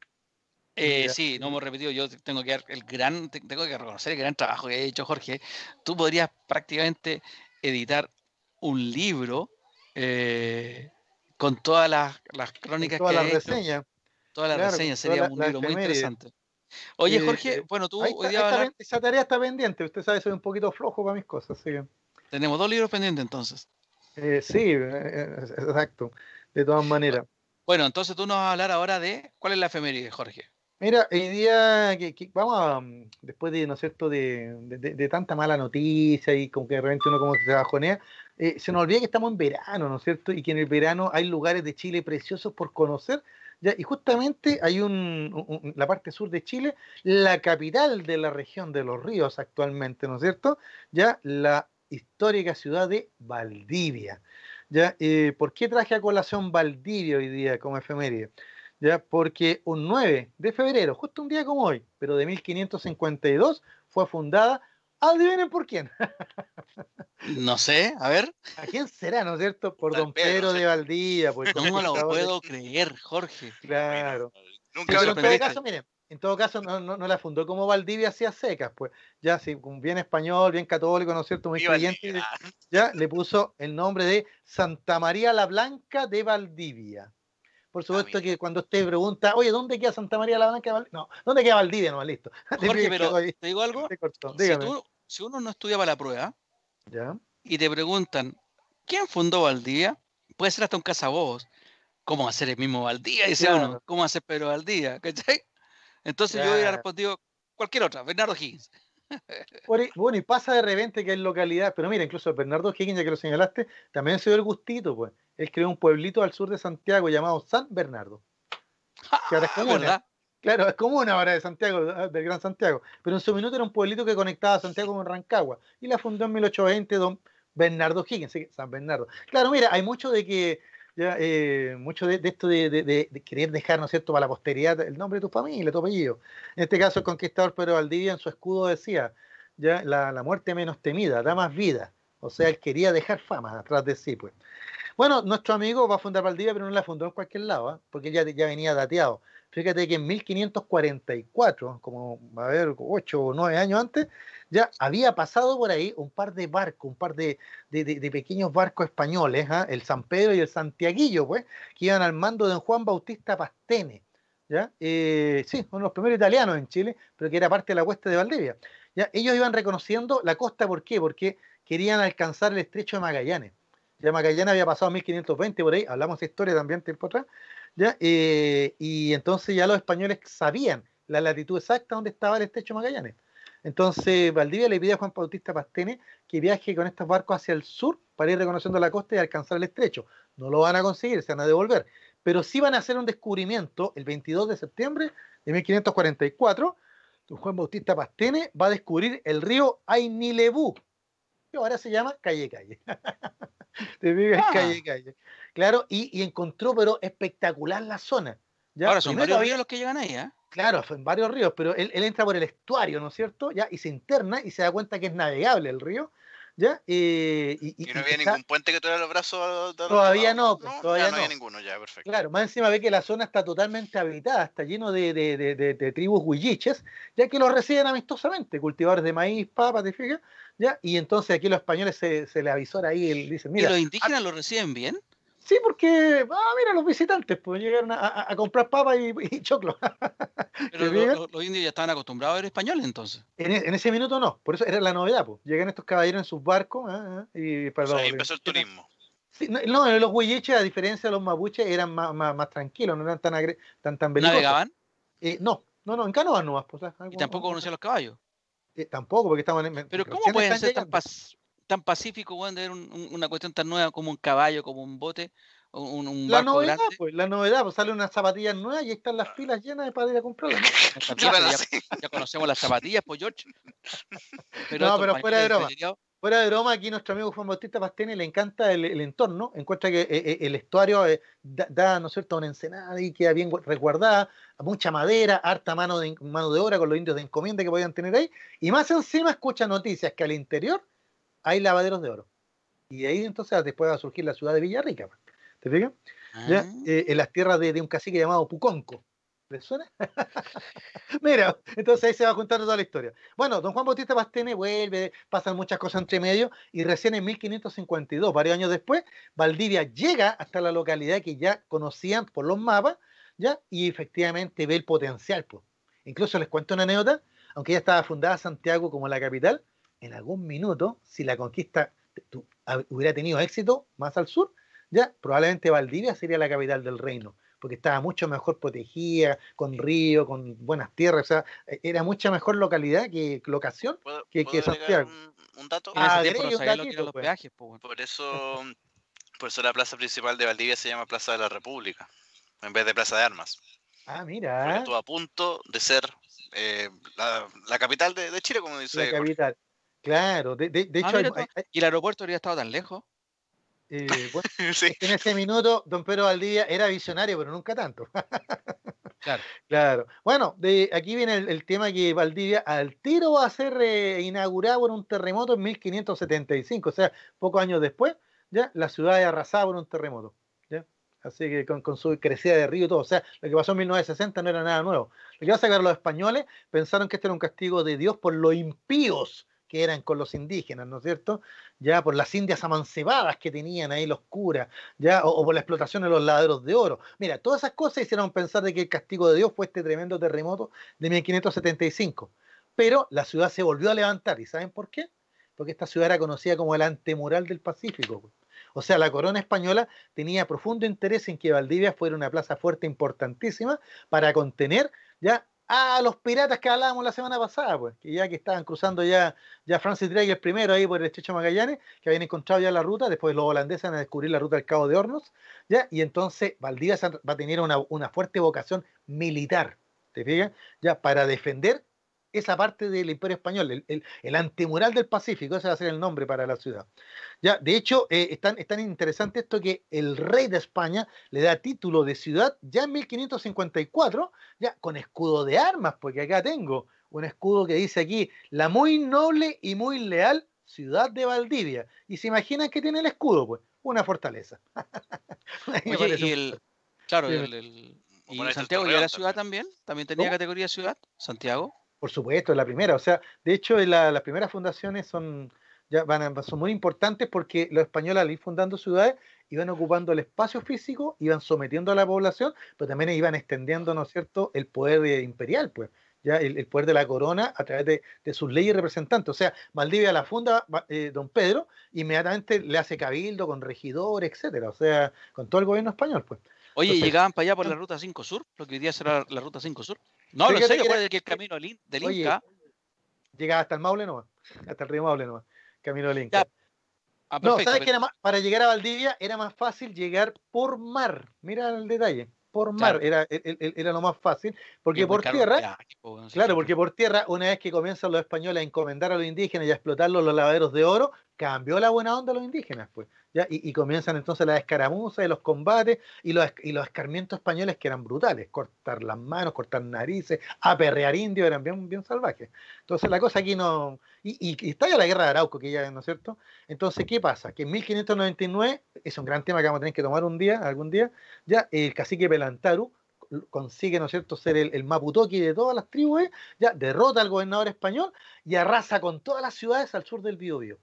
Eh, sí, no hemos repetido. Yo tengo que el gran, te- tengo que reconocer el gran trabajo que ha hecho Jorge. Tú podrías prácticamente editar un libro eh, con todas las, las crónicas toda que la has hecho, reseña. todas las claro, reseñas. Sería la- un libro muy interesante. Oye, Eh, Jorge, bueno, tú hoy día hablar- esa tarea está pendiente. Usted sabe, soy un poquito flojo para mis cosas. Así que, tenemos dos libros pendientes entonces. eh, sí, eh, eh, exacto. De todas maneras. Bueno, entonces tú nos vas a hablar ahora de cuál es la efeméride, Jorge. Mira, hoy día que, que- vamos a, mm, después de, ¿no es cierto?, de, de- de- de tanta mala noticia y como que de repente uno como que se bajonea, eh, se nos olvida que estamos en verano, ¿no es cierto? Y que en el verano hay lugares de Chile preciosos por conocer, ¿ya? Y justamente hay un, la parte sur de Chile, la capital de la región de los ríos actualmente, ¿no es cierto? Ya la histórica ciudad de Valdivia. ¿Ya? Eh, ¿Por qué traje a colación Valdivia hoy día como efeméride? ¿ya? Porque un 9 de febrero, justo un día como hoy, pero de 1552, fue fundada, adivinen por quién, No sé, a ver. ¿a quién será, no es cierto? Por Don don Pedro, de Valdivia, pues, No me lo de puedo creer, Jorge. Claro. Nunca pero en todo caso, miren, en todo caso no, no, no la fundó como Valdivia hacia secas, pues ya sí, un bien español, bien católico, ¿no es cierto? Muy creyente, ya le puso el nombre de Santa María la Blanca de Valdivia. Por supuesto mira. que cuando usted pregunta, oye, ¿dónde queda Santa María la Blanca? No, ¿dónde queda Valdivia? No, listo. Jorge, pero te digo algo. Te. Si, Dígame. tú- si uno no estudia para la prueba Ya. y te preguntan, ¿quién fundó Valdivia? Puede ser hasta un cazabobos. ¿Cómo hacer el mismo Valdivia? Dice Claro. uno. ¿Cómo hacer Pedro Valdivia? ¿Cachai? Entonces yo hubiera respondido cualquier otra, Bernardo Higgins. Bueno, y- pasa de repente que hay localidad, pero mira, incluso Bernardo Higgins, ya que lo señalaste, también se dio el gustito, pues. Él creó un pueblito al sur de Santiago llamado San Bernardo. Que ahora es Ah, comuna. ¿verdad? Claro, es comuna ahora de Santiago, ah, del Gran Santiago. Pero en su minuto era un pueblito que conectaba a Santiago con Rancagua. Y la fundó en 1820 don Bernardo Higgins, San Bernardo. Claro, mira, hay mucho de que, ya, eh, mucho de, esto de querer dejar, ¿no es cierto?, para la posteridad el nombre de tu familia, tu apellido. En este caso, el conquistador Pedro Valdivia en su escudo decía, ya, la, la muerte menos temida, da más vida. O sea, él quería dejar fama atrás de sí, pues. Bueno, nuestro amigo va a fundar Valdivia, pero no la fundó en cualquier lado, ¿ah? porque ya, ya venía dateado. Fíjate que en 1544, como a ver, ocho o nueve años antes, ya había pasado por ahí un par de barcos, un par de, pequeños barcos españoles, ¿ah? el San Pedro y el Santiaguillo, pues, que iban al mando de Juan Bautista Pastene. ¿ya? Eh, sí, uno de los primeros italianos en Chile, pero que era parte de la cuesta de Valdivia. ¿ya? Ellos iban reconociendo la costa, ¿por qué? Porque querían alcanzar el estrecho de Magallanes. Ya Magallanes había pasado en 1520 por ahí, hablamos de historia también tiempo atrás, ¿ya? Eh, y entonces ya los españoles sabían la latitud exacta donde estaba el estrecho Magallanes. Entonces Valdivia le pide a Juan Bautista Pastene que viaje con estos barcos hacia el sur para ir reconociendo la costa y alcanzar el estrecho. No lo van a conseguir, se van a devolver. Pero sí van a hacer un descubrimiento el 22 de septiembre de 1544. don Juan Bautista Pastene va a descubrir el río Ainilebú, ahora se llama Calle Calle. Te fijas, Ah. Calle Calle. Claro, y, y encontró, pero espectacular la zona. ¿ya? Ahora son Primero varios ríos los que llegan ahí, ¿eh? Claro, en varios ríos, pero él, él entra por el estuario, ¿no es cierto? ¿Ya? Y se interna y se da cuenta que es navegable el río, ¿ya? Eh, y, y- Y no había ningún puente que tuviera los brazos. de- Todavía de- no, pues, todavía ya no había no. ninguno, ya, perfecto. Claro, más encima ve que la zona está totalmente habitada, está lleno de, de- de- de- de tribus huilliches, ya que los reciben amistosamente, cultivadores de maíz, papas, ¿te fijas? ¿Ya? Y entonces aquí los españoles se, se le avisora ahí, él dice, ¿Y mira, los indígenas lo reciben bien? sí, porque, ah, mira, los visitantes, pues llegaron a, a- a comprar papas y, y choclo. Pero los indios ya estaban acostumbrados a ver españoles entonces. En, e- en ese minuto no, por eso era la novedad, pues. Llegan estos caballeros en sus barcos ah, ah, y O para sea, ahí empezó el turismo. Sí, no, no, los huilliches, a diferencia de los mapuches, eran más, más, más tranquilos, no eran tan, agre- tan, tan belicosos. ¿Navegaban? Eh, no, no, no, en canoas nomás. Pues, Y tampoco conocían los caballos. Eh, tampoco, porque estaban en. Pero ¿cómo pueden ser tan, pas- tan pacíficos, weón, de ver un- un- una cuestión tan nueva como un caballo, como un bote? Un, la novedad, pues, la novedad, pues sale unas zapatillas nuevas y están las filas llenas de para ir a comprarlas. ya, conocemos las zapatillas, pues George. no, pero fuera de broma. Fuera de broma, aquí nuestro amigo Juan Bautista Pastene le encanta el, entorno, encuentra que eh, eh, el estuario eh, da, ¿no es cierto?, una ensenada y queda bien resguardada, mucha madera, harta mano de, mano de obra con los indios de encomienda que podían tener ahí, y más encima escucha noticias que al interior hay lavaderos de oro. Y ahí entonces después va a surgir la ciudad de Villarrica. ¿Te fijas? ¿Ya? Ah. en las tierras de, un cacique llamado Puconco. ¿Les? Mira, entonces ahí se va contando toda la historia. Bueno, don Juan Bautista Pastene vuelve, pasan muchas cosas entre medio y recién en 1552, varios años después, Valdivia llega hasta la localidad que ya conocían por los mapas, ¿ya? Y efectivamente ve el potencial. Pues. Incluso les cuento una anécdota, aunque ya estaba fundada Santiago como la capital, en algún minuto, si la conquista hubiera tenido éxito más al sur, ya probablemente Valdivia sería la capital del reino porque estaba mucho mejor protegida, con río, con buenas tierras, o sea, e, era mucha mejor localidad que locación que, que Santiago. Un, dato? Ah, los pues. peajes, Por eso, por eso la plaza principal de Valdivia se llama Plaza de la República, en vez de Plaza de Armas. Ah, mira. Porque estuvo a punto de ser eh, la, capital de, Chile, como dice. La capital. Claro, de, de, ah, hecho. ¿Y el aeropuerto habría estado tan lejos? Eh, en ese minuto, don Pedro Valdivia era visionario, pero nunca tanto. claro. claro. Bueno, de, aquí viene el, tema que Valdivia al tiro va a ser eh, inaugurado por un terremoto en 1575, o sea, pocos años después, ya la ciudad es arrasada por un terremoto. ¿ya? Así que con, su crecida de río y todo. O sea, lo que pasó en 1960 no era nada nuevo. Lo que pasa es que los españoles pensaron que este era un castigo de Dios por los impíos que eran con los indígenas, ¿no es cierto? Ya por las indias amancebadas que tenían ahí los curas, ya, o, por la explotación de los laderos de oro. Mira, todas esas cosas hicieron pensar de que el castigo de Dios fue este tremendo terremoto de 1575. Pero la ciudad se volvió a levantar, ¿y saben por qué? Porque esta ciudad era conocida como el antemural del Pacífico. O sea, la corona española tenía profundo interés en que Valdivia fuera una plaza fuerte importantísima para contener ya a los piratas que hablábamos la semana pasada, pues, que ya que estaban cruzando ya, ya Francis Drake el primero ahí por el estrecho Magallanes, que habían encontrado ya la ruta, después los holandeses van a descubrir la ruta del Cabo de Hornos, ya, y entonces Valdivia va a tener una, una fuerte vocación militar, ¿te fijas? Ya, para defender esa parte del Imperio Español, el, antemural del Pacífico, ese va a ser el nombre para la ciudad. Ya, de hecho, eh, es, tan, interesante esto que el rey de España le da título de ciudad ya en 1554, ya con escudo de armas, porque acá tengo un escudo que dice aquí, la muy noble y muy leal ciudad de Valdivia. Y se imaginan que tiene el escudo, pues, una fortaleza. y el, claro, el, ¿y Santiago ya era ciudad también? ¿También tenía categoría ciudad? ¿Santiago? Por supuesto, la primera. O sea, de hecho, las primeras fundaciones son, ya van son muy importantes porque los españoles al ir fundando ciudades iban ocupando el espacio físico, iban sometiendo a la población, pero también iban extendiendo, ¿no es cierto?, el poder imperial, pues, ya el, poder de la corona a través de, sus leyes representantes. O sea, Valdivia la funda eh, don Pedro, inmediatamente le hace cabildo con regidores, etcétera, o sea, con todo el gobierno español, pues. Oye, ¿llegaban para allá por la ruta 5 Sur? Lo que hoy día será la ruta 5 Sur. No, lo sé, puede que el camino del Inca. llega hasta el Maule nomás, hasta el río Maule nomás, camino del Inca. Ah, no, ¿sabes qué era más? Para llegar a Valdivia era más fácil llegar por mar. Mira el detalle por mar era, era, lo más fácil, porque por tierra, claro, porque por tierra, una vez que comienzan los españoles a encomendar a los indígenas y a explotar los lavaderos de oro, cambió la buena onda a los indígenas, pues. Y, comienzan entonces las escaramuzas y los combates y los, escarmientos españoles que eran brutales, cortar las manos, cortar narices, aperrear indios, eran bien, salvajes. Entonces la cosa aquí no... Y, está ya la guerra de Arauco, que ya, ¿no es cierto? Entonces, ¿qué pasa? Que en 1599, es un gran tema que vamos a tener que tomar un día, algún día, ya el cacique Pelantaru consigue, ¿no es cierto?, ser el, Maputoki de todas las tribus, ya derrota al gobernador español y arrasa con todas las ciudades al sur del Biobío.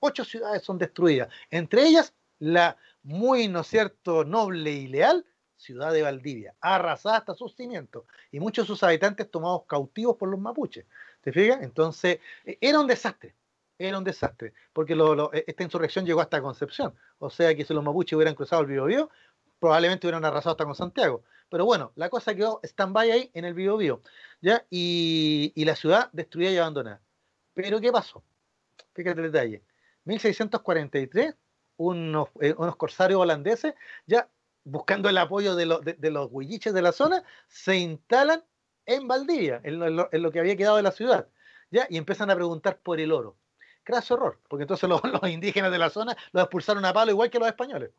Ocho ciudades son destruidas, entre ellas la muy, ¿no cierto?, noble y leal ciudad de Valdivia, arrasada hasta sus cimientos, y muchos de sus habitantes tomados cautivos por los mapuches. ¿Te fijas? Entonces, e, era un desastre, era un desastre, porque e, esta insurrección llegó hasta Concepción, o sea que si los mapuches hubieran cruzado el Biobío, probablemente hubieran arrasado hasta con Santiago. Pero bueno, la cosa quedó stand-by ahí en el Biobío, ¿ya? Y, y la ciudad destruida y abandonada. Pero ¿qué pasó? Fíjate el detalle. 1643 unos, eh, unos corsarios holandeses, ya buscando el apoyo de, de, los huilliches de la zona, se instalan en Valdivia, en lo, que había quedado de la ciudad, ¿ya? y empiezan a preguntar por el oro. Craso horror, porque entonces los, indígenas de la zona los expulsaron a palo igual que los españoles.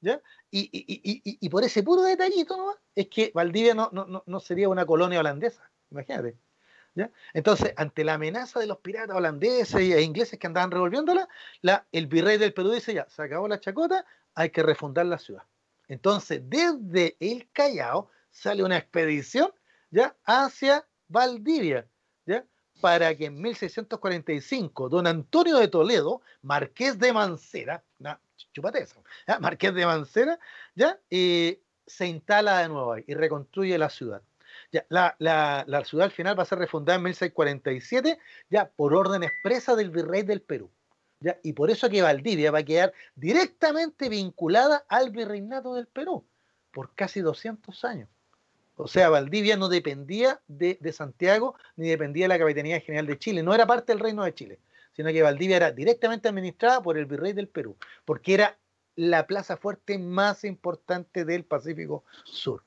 ¿ya? Y, y, y, por ese puro detallito es que Valdivia no, no, no sería una colonia holandesa, imagínate. ¿Ya? Entonces, ante la amenaza de los piratas holandeses e ingleses que andaban revolviéndola, la, el virrey del Perú dice, ya, se acabó la chacota, hay que refundar la ciudad. Entonces, desde el Callao sale una expedición ¿ya? hacia Valdivia, ¿ya? para que en 1645 don Antonio de Toledo, marqués de Mancera, chupate eso, marqués de Mancera, ¿ya? Eh, se instala de nuevo ahí y reconstruye la ciudad. La, ciudad al final va a ser refundada en 1647, ya por orden expresa del virrey del Perú. Y por eso que Valdivia va a quedar directamente vinculada al virreinato del Perú por casi 200 años. O sea, Valdivia no dependía de, Santiago ni dependía de la Capitanía General de Chile, no era parte del Reino de Chile, sino que Valdivia era directamente administrada por el virrey del Perú, porque era la plaza fuerte más importante del Pacífico Sur.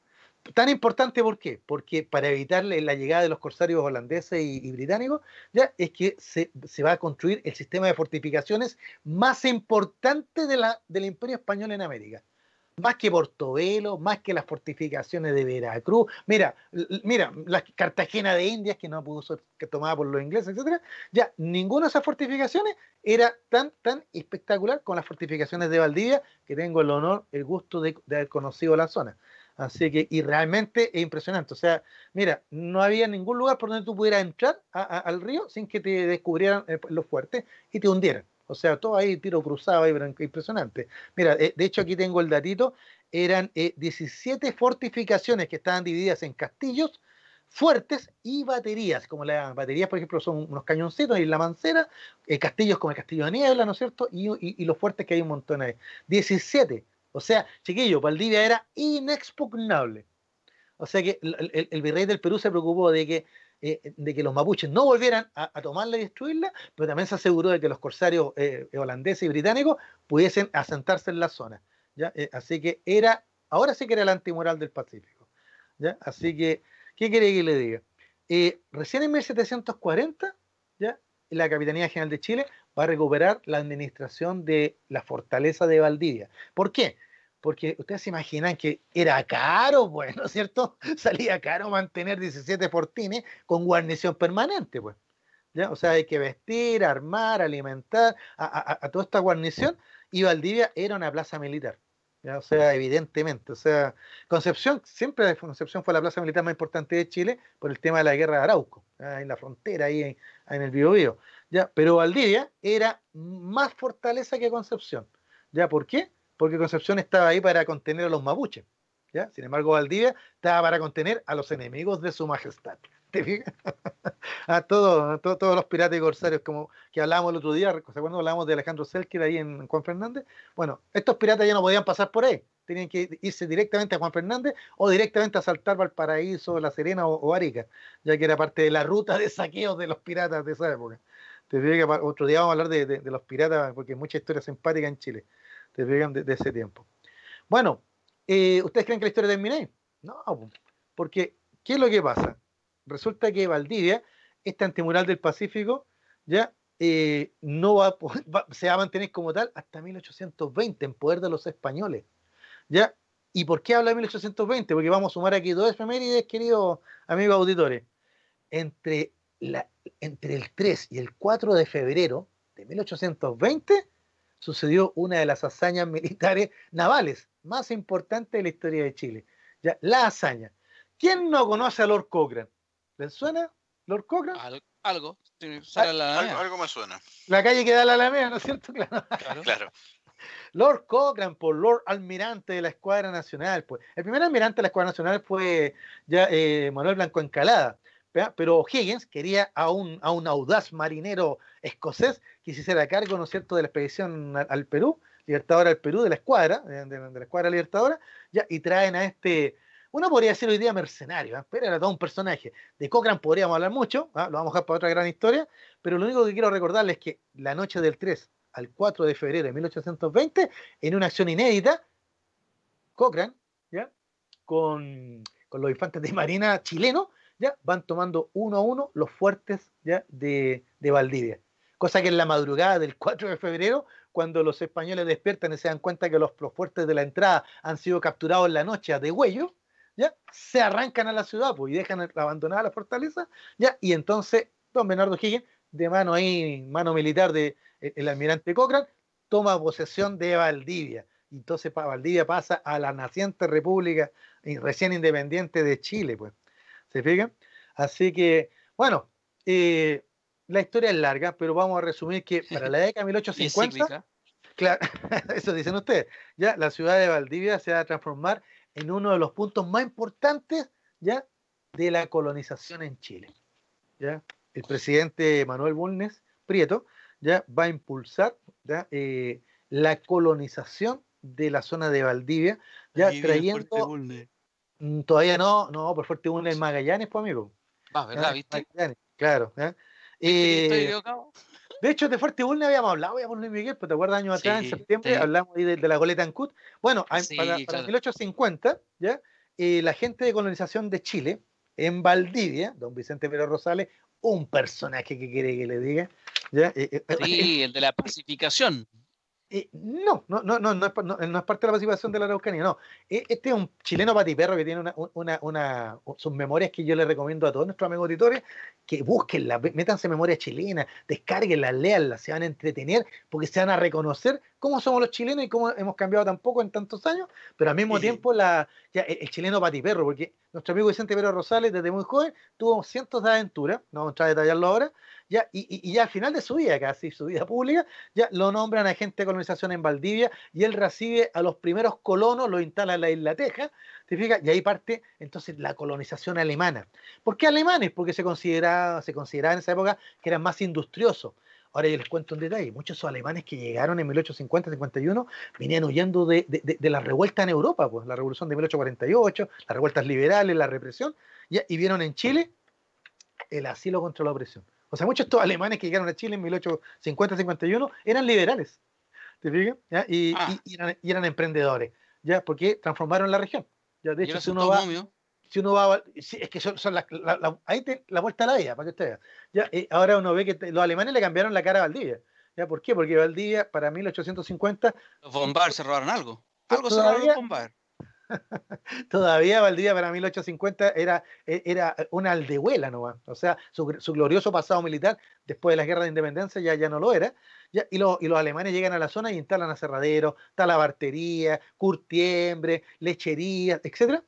Tan importante, ¿por qué? Porque para evitar la llegada de los corsarios holandeses y, británicos, ya es que se, va a construir el sistema de fortificaciones más importante de la, del Imperio Español en América más que Portobelo, más que las fortificaciones de Veracruz. Mira, mira, la Cartagena de Indias, que no pudo ser tomada por los ingleses, etcétera, ya ninguna de esas fortificaciones era tan, tan espectacular como las fortificaciones de Valdivia, que tengo el honor, el gusto de, haber conocido la zona. Así que, y realmente es impresionante. O sea, mira, no había ningún lugar por donde tú pudieras entrar al río sin que te descubrieran eh, los fuertes y te hundieran. O sea, todo ahí tiro cruzado, ahí, impresionante. Mira, eh, de hecho aquí tengo el datito, eran 17 eh, fortificaciones que estaban divididas en castillos, fuertes y baterías, como las baterías, por ejemplo, son unos cañoncitos en la mancera, eh, castillos como el castillo de Niebla, ¿no es cierto? Y, los fuertes que hay un montón ahí. 17. O sea, chiquillo, Valdivia era inexpugnable. O sea que el virrey del Perú se preocupó de que eh, de que los mapuches no volvieran a, tomarla y destruirla, pero también se aseguró de que los corsarios eh, holandeses y británicos pudiesen asentarse en la zona. ¿ya? Eh, así que era, ahora sí que era el antimoral del Pacífico. ¿ya? Así que, ¿qué quiere que le diga? recién en 1740, ¿ya? La Capitanía General de Chile va a recuperar la administración de la fortaleza de Valdivia. ¿Por qué? porque ustedes se imaginan que era caro, pues, ¿no es cierto? Salía caro mantener 17 fortines con guarnición permanente, pues. ¿ya? O sea, hay que vestir, armar, alimentar a, toda esta guarnición, y Valdivia era una plaza militar. O sea, evidentemente. O sea, Concepción, siempre Concepción fue la plaza militar más importante de Chile por el tema de la guerra de Arauco, en la frontera, ahí en, en el Biobío. ¿ya? Pero Valdivia era más fortaleza que Concepción. ¿Ya? ¿Por qué? porque Concepción estaba ahí para contener a los mapuches. ¿ya? Sin embargo, Valdivia estaba para contener a los enemigos de su majestad. ¿Te fijas? a todos, todos los piratas y corsarios, como que hablábamos el otro día, cuando hablábamos de Alejandro Selkir ahí en Juan Fernández? Bueno, estos piratas ya no podían pasar por ahí, tenían que irse directamente a Juan Fernández o directamente a saltar Valparaíso, La Serena o, Arica, ya que era parte de la ruta de saqueos de los piratas de esa época. Te que otro día vamos a hablar de, de los piratas, porque hay mucha historia simpática en Chile te pegan de, ese tiempo. Bueno, eh, ¿ustedes creen que la historia termina No, porque ¿qué es lo que pasa? Resulta que Valdivia, este antimural del Pacífico, ya eh, no va, se va a mantener como tal hasta 1820 en poder de los españoles. ¿Ya? ¿Y por qué habla de 1820? Porque vamos a sumar aquí dos efemérides, queridos amigos auditores. Entre, la, entre el 3 y el 4 de febrero de 1820 sucedió una de las hazañas militares navales más importantes de la historia de Chile. Ya, la hazaña. ¿Quién no conoce a Lord Cochrane? ¿Les suena Lord Cochrane? algo. Ah, algo, me suena. La calle que da la Alameda, ¿no es cierto? Claro. Lord Cochrane, por Lord Almirante de la Escuadra Nacional. Pues. El primer almirante de la Escuadra Nacional fue ya eh, Manuel Blanco Encalada. Pero Higgins quería a un, a un audaz marinero escocés que se hiciera cargo, ¿no es cierto?, de la expedición al, Perú, Libertadora al Perú, de la escuadra, de, la escuadra Libertadora, ya, y traen a este, uno podría decir hoy día mercenario, ¿eh? pero era todo un personaje. De Cochrane podríamos hablar mucho, ¿ah? lo vamos a dejar para otra gran historia, pero lo único que quiero recordarles es que la noche del 3 al 4 de febrero de 1820 en una acción inédita. Cochrane, ¿ya? Con, los infantes de marina chilenos, ya van tomando uno a uno los fuertes ¿ya? De, Valdivia. Cosa que en la madrugada del 4 de febrero, cuando los españoles despiertan y se dan cuenta que los, fuertes de la entrada han sido capturados en la noche a Degüello, ¿ya? se arrancan a la ciudad pues, y dejan abandonada la fortaleza, ¿ya? y entonces don Bernardo Higgins, de mano ahí, mano militar del de, el almirante Cochrane, toma posesión de Valdivia. Y entonces Valdivia pasa a la naciente república recién independiente de Chile, pues. ¿Se fijan? Así que, bueno, eh, la historia es larga, pero vamos a resumir que para la década de 1850, claro, eso dicen ustedes, ya la ciudad de Valdivia se va a transformar en uno de los puntos más importantes ya de la colonización en Chile. ¿ya? El presidente Manuel Bulnes Prieto ya va a impulsar eh, la colonización de la zona de Valdivia, ya trayendo... Mm, todavía no, no, por Fuerte Bulnes Magallanes, pues amigo. Ah, ¿verdad? ¿Viste? claro. Eh, de hecho, de Fuerte Bulnes habíamos hablado, ya por Luis Miguel, pero te acuerdas años atrás, en septiembre, hablamos ahí de, la goleta en Cut. Bueno, para, 1850, ¿ya? Eh, la gente de colonización de Chile, en Valdivia, don Vicente Pérez Rosales, un personaje que quiere que le diga. ¿ya? Eh, sí, el de la pacificación. Eh, no, no, no, no, no es, no, es, parte de la participación de la Araucanía, no. Eh, este es un chileno patiperro que tiene una, una, una, sus memorias que yo le recomiendo a todos nuestros amigos auditores que busquenlas, métanse memorias chilenas, descarguenlas, leanlas, se van a entretener porque se van a reconocer cómo somos los chilenos y cómo hemos cambiado tan poco en tantos años, pero al mismo tiempo la, el, chileno patiperro, porque nuestro amigo Vicente Pérez Rosales desde muy joven tuvo cientos de aventuras, no vamos a entrar a detallarlo ahora, ya, y, ya al final de su vida, casi su vida pública, ya lo nombran agente de colonización en Valdivia y él recibe a los primeros colonos, lo instala en la isla Teja, ¿te fijas? Y ahí parte entonces la colonización alemana. ¿Por qué alemanes? Porque se consideraba, se consideraba en esa época que eran más industriosos. Ahora yo les cuento un detalle, muchos esos alemanes que llegaron en 1850-51 venían huyendo de, de, la revuelta en Europa, pues la revolución de 1848, las revueltas liberales, la represión, y vieron en Chile el asilo contra la opresión. O sea, muchos de estos alemanes que llegaron a Chile en 1850-51 eran liberales, ¿te fijas? Ah. Y, eran, emprendedores, ¿ya? Porque transformaron la región. ¿ya? De hecho, si uno, va, si uno va, es que son, la, ahí te, la vuelta a la vida, para que usted vea. ¿ya? Eh, ahora uno ve que los alemanes le cambiaron la cara a Valdivia. ¿ya? ¿Por qué? Porque Valdivia, para 1850... Los bombarderos se robaron algo. Algo se robaron los bombarderos. Todavía Valdivia para 1850 era, e, era una aldehuela nomás. O sea, su, glorioso pasado militar después de la guerra de independencia ya, ya no lo era. Ya, y, los alemanes llegan a la zona y instalan aserraderos, talabartería, curtiembre, lechería, etcétera,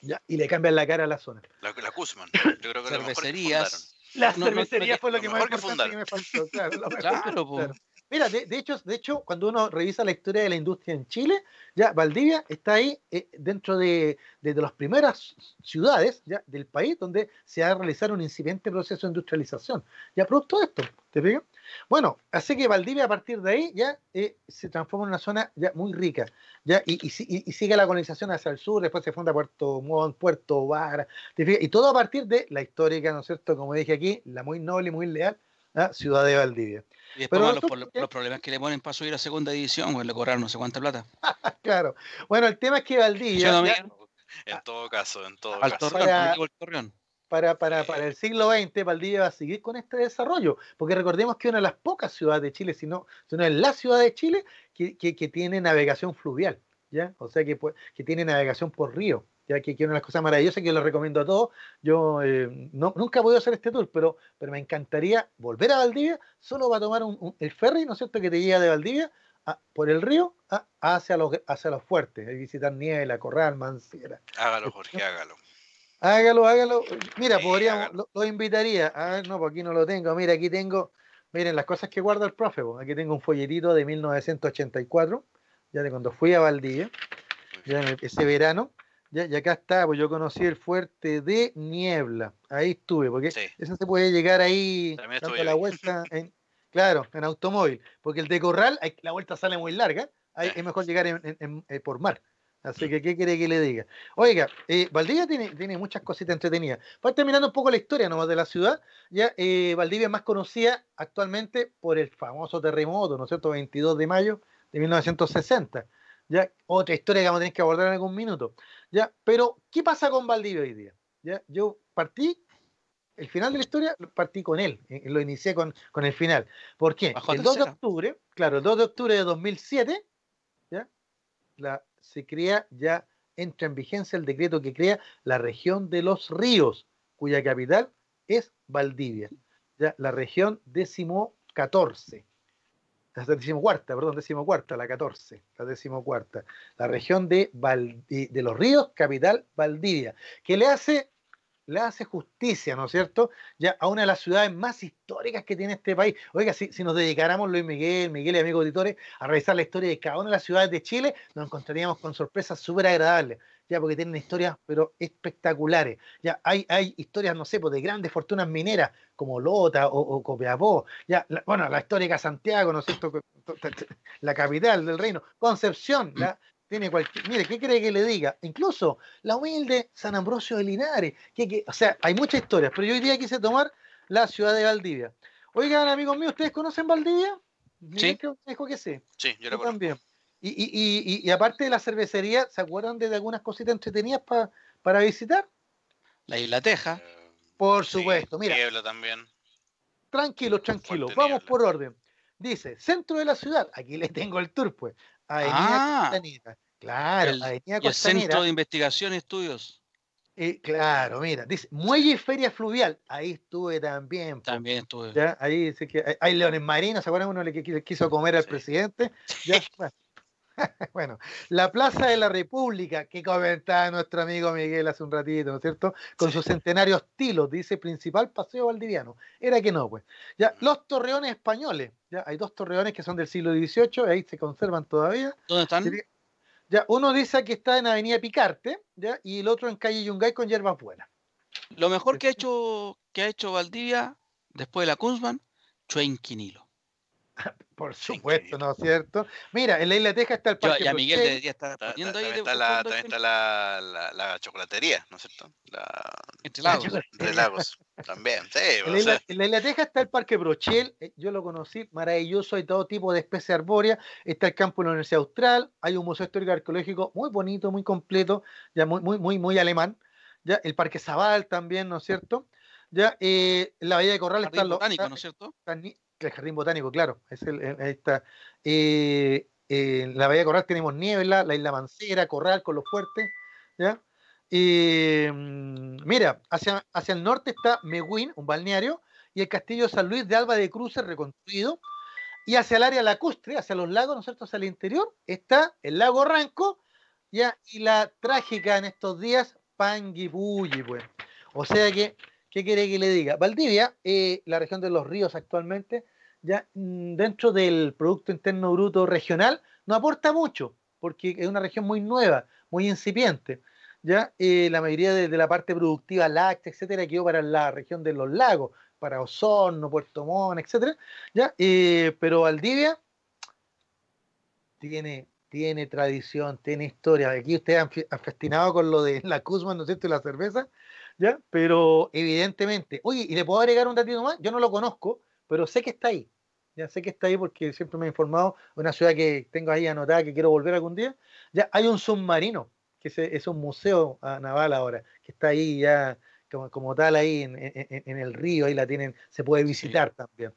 ya, y le cambian la cara a la zona. La, la Kuzman, yo creo que cervecerías. La cervecería fue lo, que más que, que me faltó. Claro, claro, Mira, de, hecho, de hecho, cuando uno revisa la historia de la industria en Chile, ya Valdivia está ahí eh, dentro de, las primeras ciudades del país donde se ha realizado un incipiente proceso de industrialización. Ya producto de esto, ¿te fijas? Bueno, así que Valdivia a partir de ahí ya eh, se transforma en una zona ya muy rica, ya y, y, sigue la colonización hacia el sur, después se funda Puerto Montt, Puerto Vara, y todo a partir de la histórica, ¿no es cierto? Como dije aquí, la muy noble y muy leal ciudad de Valdivia. Y después los, problemas que le ponen para subir a segunda división, pues le cobraron no sé cuánta plata. claro. Bueno, el tema es que Valdivia. en todo caso, en todo caso. para, para, para, el siglo XX, Valdivia va a seguir con este desarrollo, porque recordemos que una de las pocas ciudades de Chile, sino, sino es la ciudad de Chile que, que, que tiene navegación fluvial, ¿ya? O sea, que, que tiene navegación por río ya que, es una de las cosas maravillosas que lo recomiendo a todos. Yo eh, no, nunca he podido hacer este tour, pero, pero me encantaría volver a Valdivia, solo va a tomar un, el ferry, ¿no es cierto?, que te llega de Valdivia por el río hacia, los, hacia los fuertes, y visitar Niebla, Corral, Manciera. Hágalo, Jorge, hágalo. Hágalo, hágalo. Mira, podríamos, lo, invitaría. A ver, no, pues aquí no lo tengo. Mira, aquí tengo, miren, las cosas que guarda el profe. Aquí tengo un folletito de 1984, ya de cuando fui a Valdivia, ya ese verano. Ya, y acá está, pues yo conocí el fuerte de Niebla. Ahí estuve, porque eso se puede llegar ahí dando la vuelta en, claro, en automóvil. Porque el de Corral, la vuelta sale muy larga, ahí es mejor llegar en, eh, por mar. Así que, ¿qué quiere que le diga? Oiga, eh, Valdivia tiene, tiene muchas cositas entretenidas. Para terminando un poco la historia nomás de la ciudad, ya eh, Valdivia es más conocida actualmente por el famoso terremoto, ¿no es cierto? 22 de mayo de 1960. Ya, otra historia que vamos a tener que abordar en algún minuto. Ya, pero, ¿qué pasa con Valdivia hoy día? Ya, yo partí, el final de la historia, partí con él, eh, lo inicié con, con el final. ¿Por qué? el 2 de octubre, claro, el 2 de octubre de 2007, ya, la se crea, ya entra en vigencia el decreto que crea la región de los ríos, cuya capital es Valdivia, ya la región décimo catorce, la decimocuarta, perdón, decimocuarta, la catorce, la decimocuarta, la región de, de los ríos, capital Valdivia, que le hace le hace justicia, ¿no es cierto? Ya a una de las ciudades más históricas que tiene este país. Oiga, si, si nos dedicáramos Luis Miguel, Miguel y amigos auditores a revisar la historia de cada una de las ciudades de Chile, nos encontraríamos con sorpresas súper agradables, ya porque tienen historias, pero espectaculares. Ya hay, hay historias, no sé, pues, de grandes fortunas mineras, como Lota o, o Copiapó, ya, bueno, la histórica Santiago, ¿no es cierto? La capital del reino, Concepción, la, tiene cualquier. Mire, ¿qué cree que le diga? Incluso la humilde San Ambrosio de Linares. Que, o sea, hay muchas historias, pero yo hoy día quise tomar la ciudad de Valdivia. Oigan, amigos míos, ¿ustedes conocen Valdivia? Sí. Dijo que sí. Sí, yo, lo también. Y, y, y, aparte de la cervecería, ¿se acuerdan de algunas cositas entretenidas para visitar? La Isla Teja. Eh, por supuesto, mira. también. Tranquilo, tranquilo. Vamos por orden. Dice, centro de la ciudad. Aquí le tengo el tour, pues. Avenida ah, Costanera. Claro, el, Avenida Costanera. el Centro de Investigación y Estudios. Eh, claro, mira, dice Muelle y Feria Fluvial. Ahí estuve también. También estuve. ¿ya? Ahí dice que hay, leones marinos, ¿se acuerdan uno que quiso comer al presidente? ¿Ya? Bueno. la Plaza de la República, que comentaba nuestro amigo Miguel hace un ratito, ¿no es cierto? Con sus centenarios tilos, dice principal paseo valdiviano. Era que no, pues. Ya, los torreones españoles, ya, hay dos torreones que son del siglo XVIII, ahí se conservan todavía. ¿Dónde están? Ya, uno dice que está en Avenida Picarte, ya, y el otro en calle Yungay con hierbas buenas. Lo mejor que ha hecho, que ha hecho Valdivia, después de la Kunzman, Chuenquinilo. Por supuesto, ¿no es cierto? Mira, en la isla Teja está el parque. Ya Miguel debería estar poniendo ahí. Está, la, también está la, la, chocolatería, ¿no es cierto? La, entre lagos. Entre lagos, también. Sí, en, la isla, en, la isla, Teja está el parque Brochel, eh, yo lo conocí, maravilloso, hay todo tipo de especies arbóreas. Está el campo de la Universidad Austral, hay un museo histórico arqueológico muy bonito, muy completo, ya muy, muy, muy, muy alemán. Ya el parque Zabal también, ¿no es cierto? Ya eh, la bahía de Corral está, botánico, ¿no es cierto? El jardín botánico, claro. Es el, ahí está. Eh, en la Bahía Corral tenemos niebla, la isla Mancera, Corral con los fuertes. ¿ya? Mm, mira, hacia, hacia el norte está Meguín, un balneario, y el castillo San Luis de Alba de Cruces reconstruido. Y hacia el área lacustre, hacia los lagos, ¿no es cierto? Hacia el interior, está el lago Ranco, ¿ya? Y la trágica en estos días, Panguipulli, pues. O sea que ¿Qué quiere que le diga? Valdivia, eh, la región de los ríos actualmente, ya mm, dentro del Producto Interno Bruto regional, no aporta mucho, porque es una región muy nueva, muy incipiente. Ya eh, la mayoría de, la parte productiva láctea, etcétera, quedó para la región de los lagos, para Osorno, Puerto Montt, etcétera. Ya, eh, pero Valdivia tiene, tiene tradición, tiene historia. Aquí ustedes han, han festinado con lo de la Kuzman, ¿no es cierto? Y la cerveza. ¿ya? Pero evidentemente, oye, y le puedo agregar un datito más, yo no lo conozco, pero sé que está ahí. Ya sé que está ahí porque siempre me he informado, una ciudad que tengo ahí anotada que quiero volver algún día. Ya hay un submarino, que es, un museo naval ahora, que está ahí ya como, tal ahí en, el río, ahí la tienen, se puede visitar también.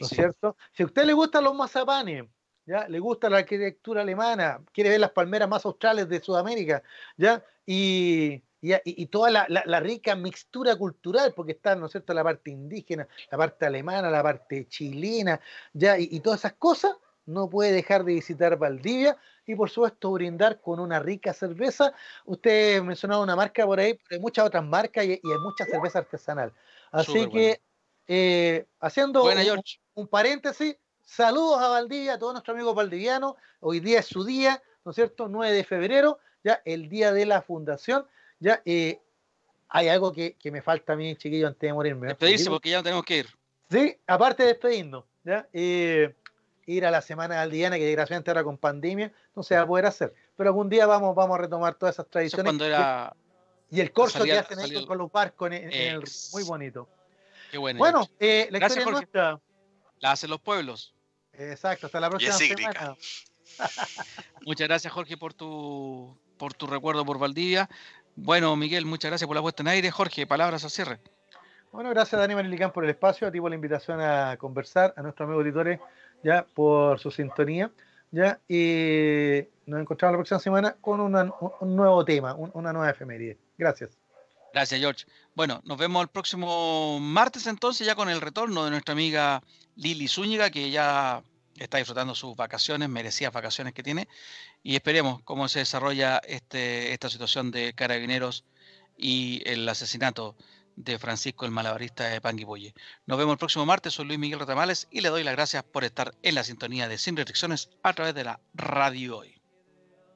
¿No es cierto? Si a usted le gustan los mazapanes, ¿ya? Le gusta la arquitectura alemana, quiere ver las palmeras más australes de Sudamérica, ¿ya? Y, y, toda la, rica mixtura cultural, porque está, ¿no es cierto?, la parte indígena, la parte alemana, la parte chilena, ya, y, todas esas cosas, no puede dejar de visitar Valdivia y por supuesto brindar con una rica cerveza. Usted mencionaba una marca por ahí, pero hay muchas otras marcas y, hay mucha cerveza artesanal. Así que, eh, haciendo un, un, paréntesis, saludos a Valdivia, a todos nuestros amigos valdivianos. Hoy día es su día, ¿no es cierto? 9 de febrero, ya el día de la fundación. Ya, eh, hay algo que, me falta a mí, chiquillo, antes de morirme. Despedirse porque ya no tenemos que ir. Sí, aparte de despedirnos. ¿ya? Eh, ir a la Semana Aldeana, que desgraciadamente ahora con pandemia no se va a poder hacer. Pero algún día vamos, vamos a retomar todas esas tradiciones. cuando era... Y el corso que hacen ahí con los barcos en, el, muy bonito. Qué bueno. Bueno, eh, la historia nuestra. La hacen los pueblos. Exacto, hasta la próxima semana. Muchas gracias, Jorge, por tu, por tu recuerdo por Valdivia. Bueno, Miguel, muchas gracias por la puesta en aire. Jorge, palabras al cierre. Bueno, gracias Dani Marilicán por el espacio, a ti por la invitación a conversar, a nuestros amigos auditores ya por su sintonía. ya Y nos encontramos la próxima semana con un nuevo tema, una nueva efeméride. Gracias. Gracias, George. Bueno, nos vemos el próximo martes entonces, ya con el retorno de nuestra amiga Lili Zúñiga, que ya está disfrutando sus vacaciones, merecidas vacaciones que tiene, y esperemos cómo se desarrolla este, esta situación de carabineros y el asesinato de Francisco el Malabarista de Panguipolli. Nos vemos el próximo martes, soy Luis Miguel Rotamales y le doy las gracias por estar en la sintonía de Sin Restricciones a través de la radio hoy.